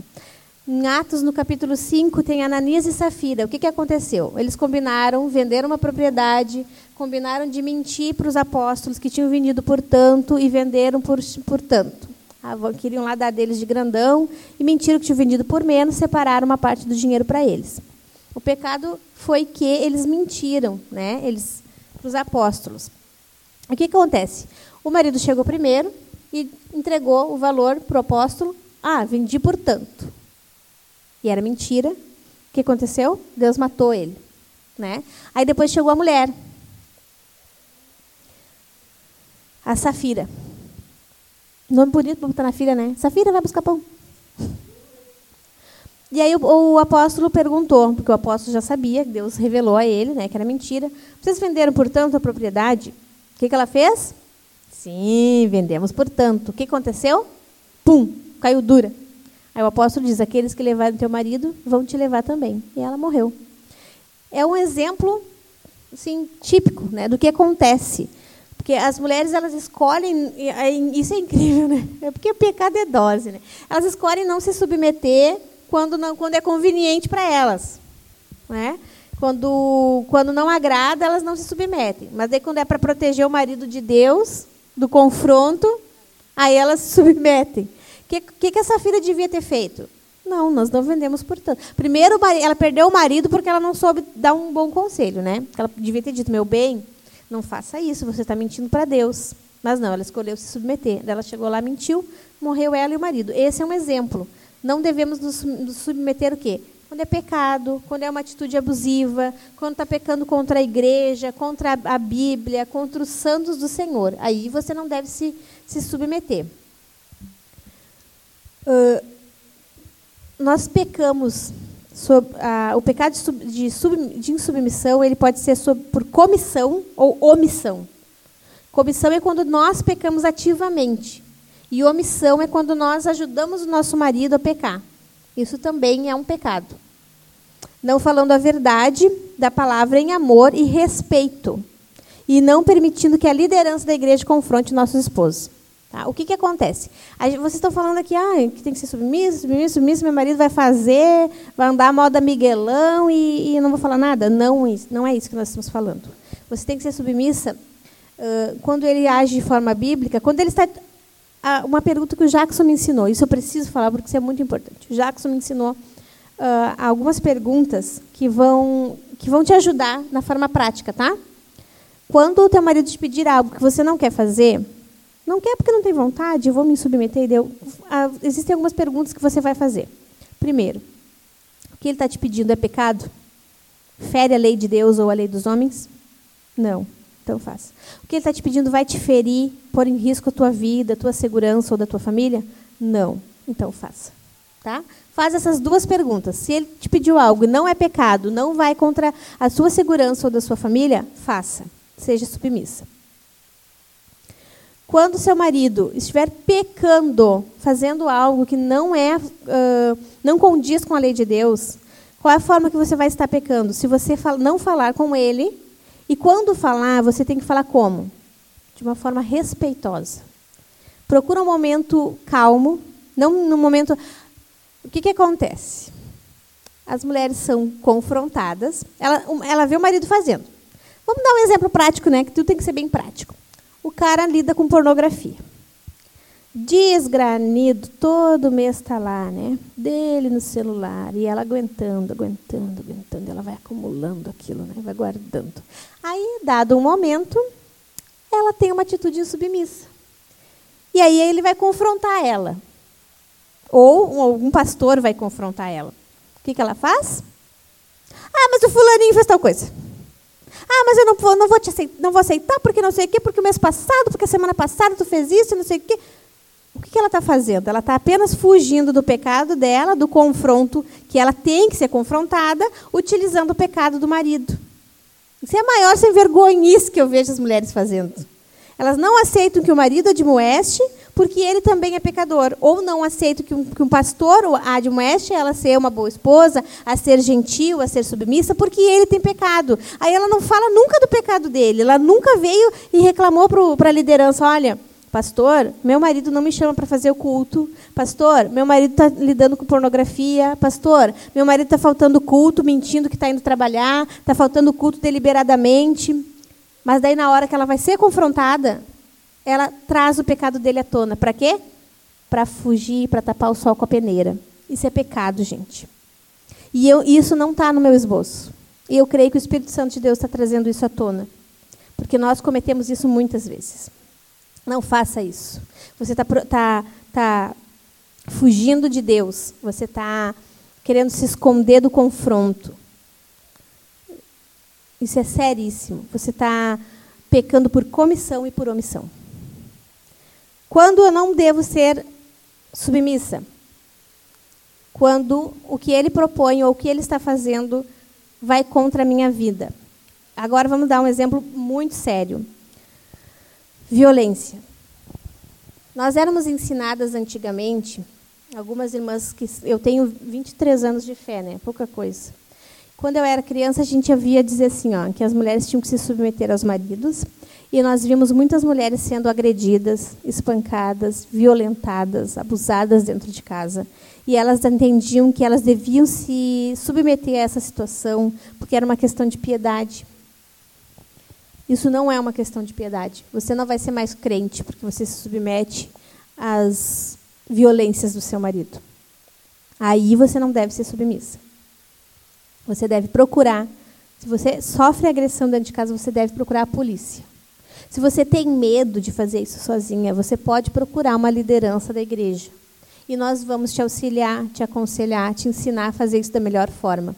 Em Atos, no capítulo 5, tem Ananias e Safira. O que, que aconteceu? Eles combinaram, venderam uma propriedade, combinaram de mentir para os apóstolos que tinham vendido por tanto e venderam por, por tanto. Ah, queriam lá dar deles de grandão e mentiram que tinham vendido por menos, separaram uma parte do dinheiro para eles. O pecado foi que eles mentiram, né? Eles para os apóstolos. O que, que acontece? O marido chegou primeiro e entregou o valor para o apóstolo. Ah, vendi por tanto. E era mentira. O que aconteceu? Deus matou ele, né? Aí depois chegou a mulher, a Safira. Nome bonito para botar na filha, né? Safira, vai buscar pão. E aí o, o, apóstolo perguntou, porque o apóstolo já sabia, Deus revelou a ele, né, que era mentira. Vocês venderam, portanto, a propriedade? O que, que ela fez? Sim, vendemos, portanto. O que aconteceu? Pum, caiu dura. Aí o apóstolo diz: aqueles que levaram teu marido vão te levar também. E ela morreu. É um exemplo assim, típico né, do que acontece. Porque as mulheres elas escolhem, isso é incrível, né? É porque pecado é dose, né? Elas escolhem não se submeter quando não, quando é conveniente para elas, né? Quando quando não agrada, elas não se submetem. Mas daí quando é para proteger o marido de Deus do confronto, aí elas se submetem. O que, que, que essa filha devia ter feito? Não, nós não vendemos por tanto. Primeiro, ela perdeu o marido porque ela não soube dar um bom conselho, né? Ela devia ter dito, meu bem, não faça isso, você está mentindo para Deus. Mas não, ela escolheu se submeter. Ela chegou lá, mentiu, morreu ela e o marido. Esse é um exemplo. Não devemos nos submeter o quê? Quando é pecado, quando é uma atitude abusiva, quando está pecando contra a igreja, contra a Bíblia, contra os santos do Senhor. Aí você não deve se, se submeter. Uh, nós pecamos Sob, o pecado de, sub, de, sub, de, insubmissão ele pode ser sob, por comissão ou omissão. Comissão é quando nós pecamos ativamente. E omissão é quando nós ajudamos o nosso marido a pecar. Isso também é um pecado. Não falando a verdade da palavra em amor e respeito. E não permitindo que a liderança da igreja confronte nossos esposos. Tá? O que, que acontece? vocês estão falando aqui ah, que tem que ser submisso, submisso, submisso, meu marido vai fazer, vai andar a moda Miguelão e, e não vou falar nada. Não, não é isso que nós estamos falando. Você tem que ser submissa uh, quando ele age de forma bíblica, quando ele está. Uh, uma pergunta que o Jackson me ensinou, isso eu preciso falar porque isso é muito importante. O Jackson me ensinou uh, algumas perguntas que vão, que vão te ajudar na forma prática, tá? Quando o teu marido te pedir algo que você não quer fazer, não quer porque não tem vontade, eu vou me submeter. Deu. Ah, existem algumas perguntas que você vai fazer. Primeiro, o que ele está te pedindo é pecado? Fere a lei de Deus ou a lei dos homens? Não. Então faça. O que ele está te pedindo vai te ferir, pôr em risco a tua vida, a tua segurança ou da tua família? Não. Então faça. Tá? Faz essas duas perguntas. Se ele te pediu algo e não é pecado, não vai contra a sua segurança ou da sua família, faça. Seja submissa. Quando seu marido estiver pecando, fazendo algo que não é, uh, não condiz com a lei de Deus, qual é a forma que você vai estar pecando? Se você não falar com ele, e quando falar, você tem que falar como? De uma forma respeitosa. Procura um momento calmo, não no momento. O que, que acontece? as mulheres são confrontadas. Ela, ela vê o marido fazendo. Vamos dar um exemplo prático, né? Que tudo tem que ser bem prático. O cara lida com pornografia. Desgranido, todo mês está lá, né? Dele no celular. E ela aguentando, aguentando, aguentando. Ela vai acumulando aquilo, né? Vai guardando. Aí, dado um momento, ela tem uma atitude submissa. E aí ele vai confrontar ela. Ou algum pastor vai confrontar ela. O que, que ela faz? Ah, mas o fulaninho fez tal coisa. Ah, mas eu não vou, não vou te aceitar, não vou aceitar porque não sei o quê, porque o mês passado, porque a semana passada tu fez isso, não sei o quê. Que, que ela está fazendo? Ela está apenas fugindo do pecado dela, do confronto que ela tem que ser confrontada, utilizando o pecado do marido. Isso é a maior sem vergonhice que eu vejo as mulheres fazendo. Elas não aceitam que o marido admoeste, porque ele também é pecador. Ou não aceitam que um, que um pastor admoeste ela a ser uma boa esposa, a ser gentil, a ser submissa, porque ele tem pecado. Aí ela não fala nunca do pecado dele. Ela nunca veio e reclamou para a liderança: olha, pastor, meu marido não me chama para fazer o culto. Pastor, meu marido está lidando com pornografia. Pastor, meu marido está faltando culto, mentindo que está indo trabalhar, está faltando culto deliberadamente. Mas daí, na hora que ela vai ser confrontada, ela traz o pecado dele à tona. Para quê? Para fugir, para tapar o sol com a peneira. Isso é pecado, gente. E eu, isso não está no meu esboço. E eu creio que o Espírito Santo de Deus está trazendo isso à tona. Porque nós cometemos isso muitas vezes. Não faça isso. Você está tá, tá fugindo de Deus. Você está querendo se esconder do confronto. Isso é seríssimo. Você está pecando por comissão e por omissão. Quando eu não devo ser submissa? Quando o que ele propõe ou o que ele está fazendo vai contra a minha vida. Agora vamos dar um exemplo muito sério. Violência. Nós éramos ensinadas antigamente, algumas irmãs que eu tenho 23 anos de fé, né? Pouca coisa. Quando eu era criança, a gente havia dizer assim, ó, que as mulheres tinham que se submeter aos maridos, e nós vimos muitas mulheres sendo agredidas, espancadas, violentadas, abusadas dentro de casa. E elas entendiam que elas deviam se submeter a essa situação, porque era uma questão de piedade. Isso não é uma questão de piedade. Você não vai ser mais crente porque você se submete às violências do seu marido. Aí você não deve ser submissa. Você deve procurar. Se você sofre agressão dentro de casa, você deve procurar a polícia. Se você tem medo de fazer isso sozinha, você pode procurar uma liderança da igreja. E nós vamos te auxiliar, te aconselhar, te ensinar a fazer isso da melhor forma.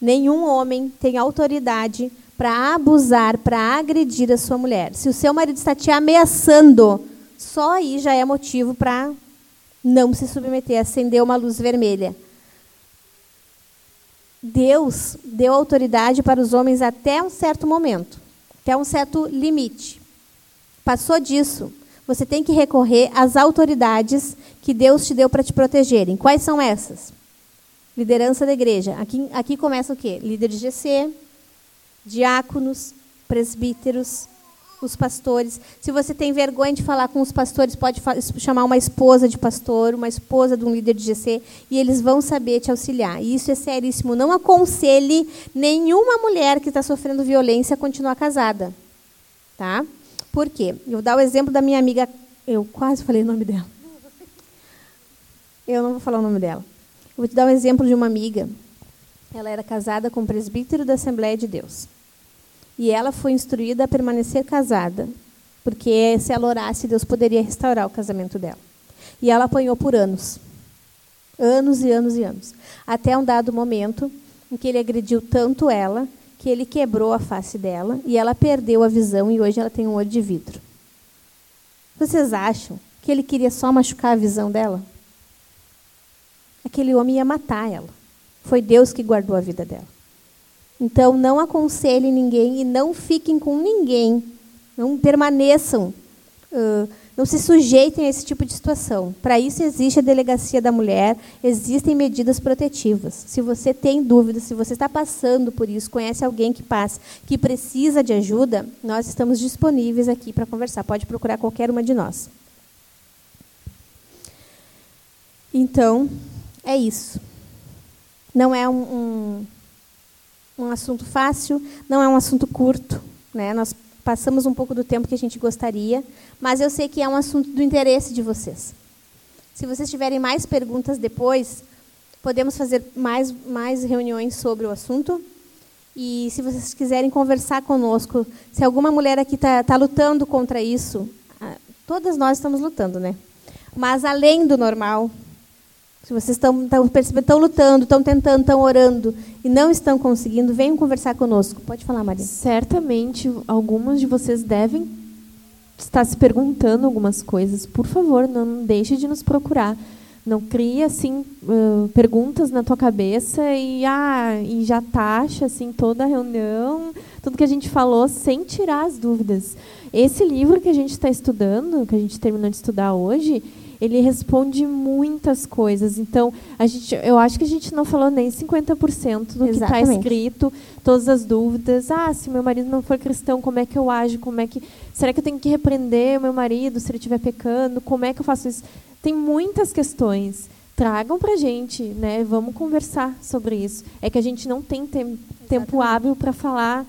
Nenhum homem tem autoridade para abusar, para agredir a sua mulher. Se o seu marido está te ameaçando, só aí já é motivo para não se submeter, acender uma luz vermelha. Deus deu autoridade para os homens até um certo momento, até um certo limite. Passou disso, você tem que recorrer às autoridades que Deus te deu para te protegerem. Quais são essas? Liderança da igreja. Aqui, aqui começa o quê? Líder de GC, diáconos, presbíteros, os pastores. Se você tem vergonha de falar com os pastores, pode chamar uma esposa de pastor, uma esposa de um líder de GC, e eles vão saber te auxiliar. E isso é seríssimo. Não aconselhe nenhuma mulher que está sofrendo violência a continuar casada. Tá? Por quê? Eu vou dar o exemplo da minha amiga. Eu quase falei o nome dela. Eu não vou falar o nome dela. Eu vou te dar um exemplo de uma amiga. Ela era casada com um presbítero da Assembleia de Deus. E ela foi instruída a permanecer casada, porque se ela orasse, Deus poderia restaurar o casamento dela. E ela apanhou por anos. Anos e anos e anos. Até um dado momento em que ele agrediu tanto ela que ele quebrou a face dela e ela perdeu a visão e hoje ela tem um olho de vidro. Vocês acham que ele queria só machucar a visão dela? Aquele homem ia matar ela. Foi Deus que guardou a vida dela. Então, não aconselhem ninguém e não fiquem com ninguém. Não permaneçam, uh, não se sujeitem a esse tipo de situação. Para isso existe a delegacia da mulher, existem medidas protetivas. Se você tem dúvidas, se você está passando por isso, conhece alguém que passa, que precisa de ajuda, nós estamos disponíveis aqui para conversar. Pode procurar qualquer uma de nós. Então, é isso. Não é um, um, um assunto fácil, não é um assunto curto. Né? Nós passamos um pouco do tempo que a gente gostaria, mas eu sei que é um assunto do interesse de vocês. Se vocês tiverem mais perguntas depois, podemos fazer mais, mais reuniões sobre o assunto. E se vocês quiserem conversar conosco, se alguma mulher aqui está tá lutando contra isso, ah, todas nós estamos lutando, né? Mas além do normal, se vocês estão percebendo, estão lutando, estão tentando, estão orando e não estão conseguindo, venham conversar conosco. Pode falar, Maria. Certamente, algumas de vocês devem estar se perguntando algumas coisas. Por favor, não deixe de nos procurar. Não crie assim perguntas na tua cabeça e ah, e já taxa assim toda a reunião, tudo que a gente falou sem tirar as dúvidas. Esse livro que a gente está estudando, que a gente terminou de estudar hoje, ele responde muitas coisas. Então, a gente, eu acho que a gente não falou nem 50% do que está escrito, todas as dúvidas. Ah, se meu marido não for cristão, como é que eu ajo? Como é que será que eu tenho que repreender o meu marido se ele estiver pecando? Como é que eu faço isso? Tem muitas questões. Tragam para a gente, né? Vamos conversar sobre isso. É que a gente não tem tem tempo hábil para falar,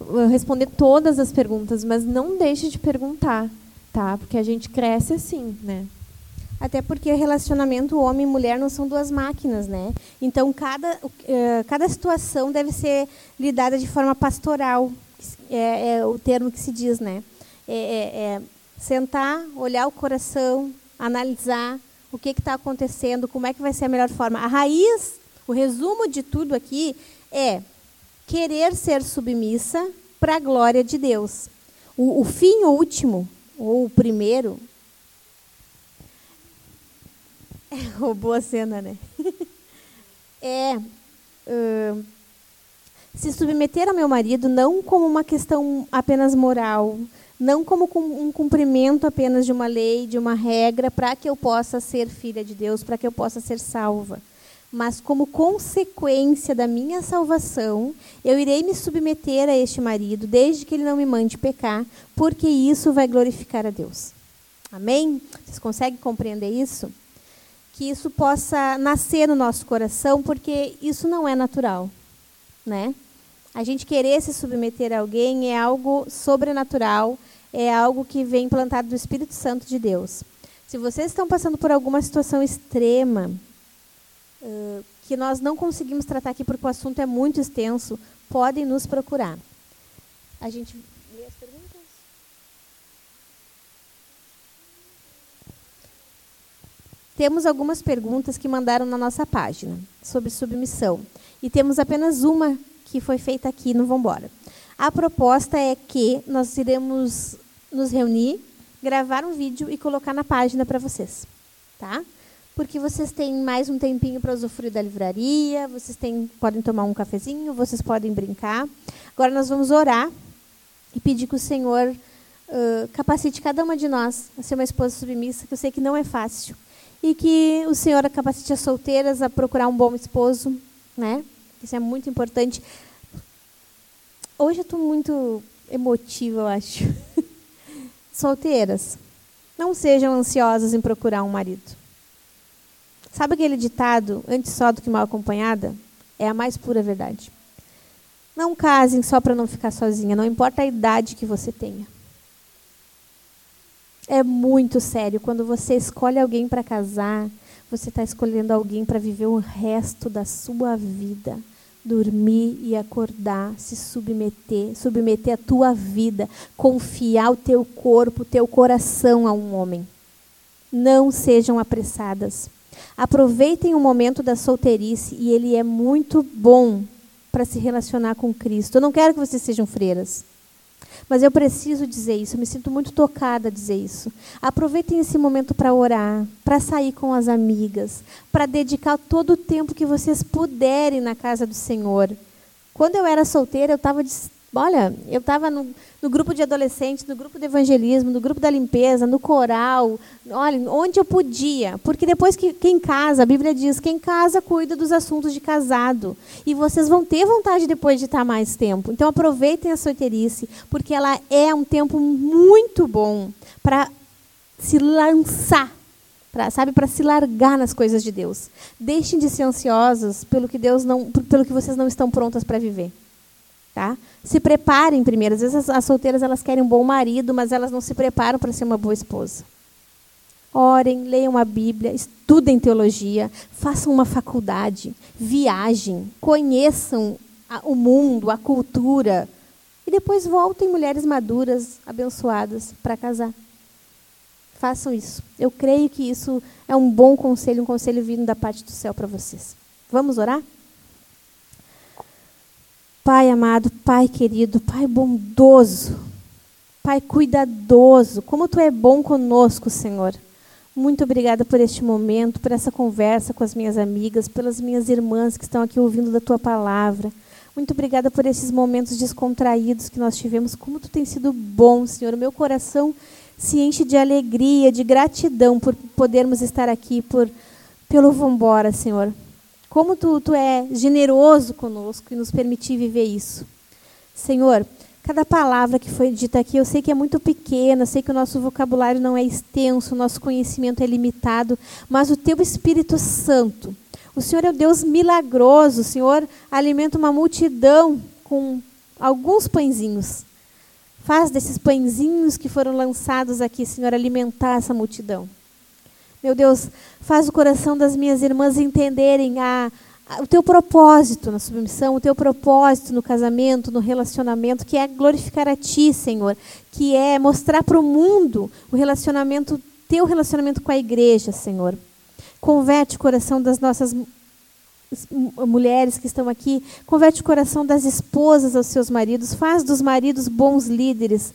uh, responder todas as perguntas, mas não deixe de perguntar, tá? Porque a gente cresce assim, né? Até porque relacionamento homem e mulher não são duas máquinas, né? Então cada uh, cada situação deve ser lidada de forma pastoral, é, é o termo que se diz, né? É, é, é sentar, olhar o coração, analisar o que está acontecendo, como é que vai ser a melhor forma. A raiz, o resumo de tudo aqui é querer ser submissa para a glória de Deus. O, o fim último, ou o primeiro, é, [laughs] roubou a cena, né? [laughs] é uh, se submeter ao meu marido não como uma questão apenas moral, não como um cumprimento apenas de uma lei, de uma regra, para que eu possa ser filha de Deus, para que eu possa ser salva. Mas como consequência da minha salvação, eu irei me submeter a este marido, desde que ele não me mande pecar, porque isso vai glorificar a Deus. Amém? Vocês conseguem compreender isso? Que isso possa nascer no nosso coração, porque isso não é natural, né? A gente querer se submeter a alguém é algo sobrenatural, é algo que vem plantado do Espírito Santo de Deus. Se vocês estão passando por alguma situação extrema, uh, que nós não conseguimos tratar aqui porque o assunto é muito extenso, podem nos procurar. A gente lê as perguntas? Temos algumas perguntas que mandaram na nossa página sobre submissão. E temos apenas uma que foi feita aqui no Vambora. A proposta é que nós iremos nos reunir, gravar um vídeo e colocar na página para vocês, tá? Porque vocês têm mais um tempinho para usufruir da livraria, vocês têm, podem tomar um cafezinho, vocês podem brincar. Agora nós vamos orar e pedir que o Senhor uh, capacite cada uma de nós a ser uma esposa submissa, que eu sei que não é fácil. E que o Senhor capacite as solteiras a procurar um bom esposo, né? Isso é muito importante. Hoje eu estou muito emotiva, eu acho. [laughs] Solteiras, não sejam ansiosas em procurar um marido. Sabe aquele ditado, antes só do que mal acompanhada? É a mais pura verdade. Não casem só para não ficar sozinha, não importa a idade que você tenha. É muito sério. Quando você escolhe alguém para casar, você está escolhendo alguém para viver o resto da sua vida dormir e acordar, se submeter, submeter a tua vida, confiar o teu corpo, o teu coração a um homem. Não sejam apressadas. Aproveitem o momento da solteirice e ele é muito bom para se relacionar com Cristo. Eu não quero que vocês sejam freiras. Mas eu preciso dizer isso, eu me sinto muito tocada a dizer isso. Aproveitem esse momento para orar, para sair com as amigas, para dedicar todo o tempo que vocês puderem na casa do Senhor. Quando eu era solteira, eu estava Olha, eu estava no, no, grupo de adolescentes, no grupo de evangelismo, no grupo da limpeza, no coral, olha, onde eu podia. Porque depois que quem casa, a Bíblia diz, quem casa cuida dos assuntos de casado. E vocês vão ter vontade depois de estar mais tempo. Então aproveitem a solteirice, porque ela é um tempo muito bom para se lançar Pra, sabe, para se largar nas coisas de Deus. Deixem de ser ansiosos pelo que Deus não, pelo que vocês não estão prontas para viver. Tá? Se preparem primeiro. Às vezes as, as solteiras elas querem um bom marido, mas elas não se preparam para ser uma boa esposa. Orem, leiam a Bíblia, estudem teologia, façam uma faculdade, viajem, conheçam a, o mundo, a cultura. E depois voltem mulheres maduras, abençoadas, para casar. Façam isso. Eu creio que isso é um bom conselho, um conselho vindo da parte do céu para vocês. Vamos orar? Pai amado, Pai querido, Pai bondoso, Pai cuidadoso, como Tu é bom conosco, Senhor. Muito obrigada por este momento, por essa conversa com as minhas amigas, pelas minhas irmãs que estão aqui ouvindo da Tua palavra. Muito obrigada por esses momentos descontraídos que nós tivemos. Como Tu tem sido bom, Senhor. Meu coração se enche de alegria, de gratidão por podermos estar aqui, por pelo Vambora, Senhor. Como tu, tu é generoso conosco e nos permitir viver isso. Senhor, cada palavra que foi dita aqui, eu sei que é muito pequena, sei que o nosso vocabulário não é extenso, o nosso conhecimento é limitado, mas o teu Espírito Santo, o Senhor é o Deus milagroso, o Senhor alimenta uma multidão com alguns pãezinhos. Faz desses pãezinhos que foram lançados aqui, Senhor, alimentar essa multidão. Meu Deus, faz o coração das minhas irmãs entenderem a, a, o teu propósito na submissão, o teu propósito no casamento, no relacionamento, que é glorificar a Ti, Senhor, que é mostrar para o mundo o relacionamento, teu relacionamento com a igreja, Senhor. Converte o coração das nossas mulheres que estão aqui, converte o coração das esposas aos seus maridos, faz dos maridos bons líderes.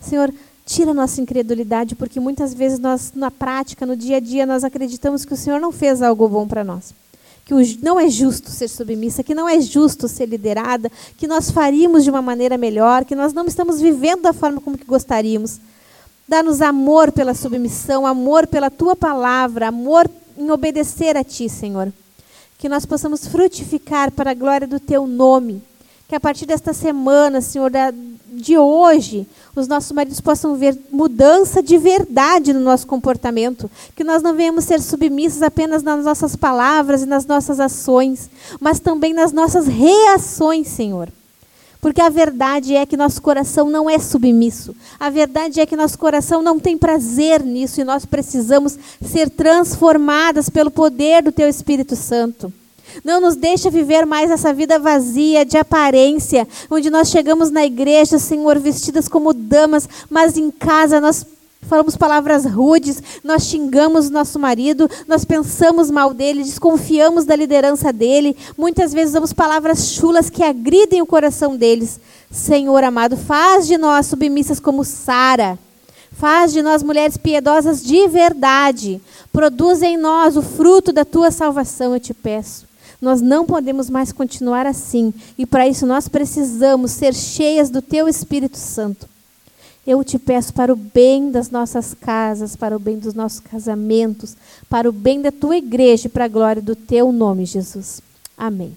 Senhor, tira a nossa incredulidade, porque muitas vezes nós, na prática, no dia a dia, nós acreditamos que o Senhor não fez algo bom para nós. Que não é justo ser submissa, que não é justo ser liderada, que nós faríamos de uma maneira melhor, que nós não estamos vivendo da forma como que gostaríamos. Dá-nos amor pela submissão, amor pela tua palavra, amor em obedecer a ti, Senhor que nós possamos frutificar para a glória do teu nome. Que a partir desta semana, Senhor, de hoje, os nossos maridos possam ver mudança de verdade no nosso comportamento. Que nós não venhamos ser submissos apenas nas nossas palavras e nas nossas ações, mas também nas nossas reações, Senhor. Porque a verdade é que nosso coração não é submisso. A verdade é que nosso coração não tem prazer nisso e nós precisamos ser transformadas pelo poder do Teu Espírito Santo. Não nos deixa viver mais essa vida vazia de aparência, onde nós chegamos na igreja, Senhor, vestidas como damas, mas em casa nós falamos palavras rudes, nós xingamos nosso marido, nós pensamos mal dele, desconfiamos da liderança dele, muitas vezes usamos palavras chulas que agridem o coração deles. Senhor amado, faz de nós submissas como Sara. Faz de nós mulheres piedosas de verdade. Produz em nós o fruto da tua salvação, eu te peço. Nós não podemos mais continuar assim. E para isso nós precisamos ser cheias do teu Espírito Santo. Eu te peço para o bem das nossas casas, para o bem dos nossos casamentos, para o bem da tua igreja e para a glória do teu nome, Jesus. Amém.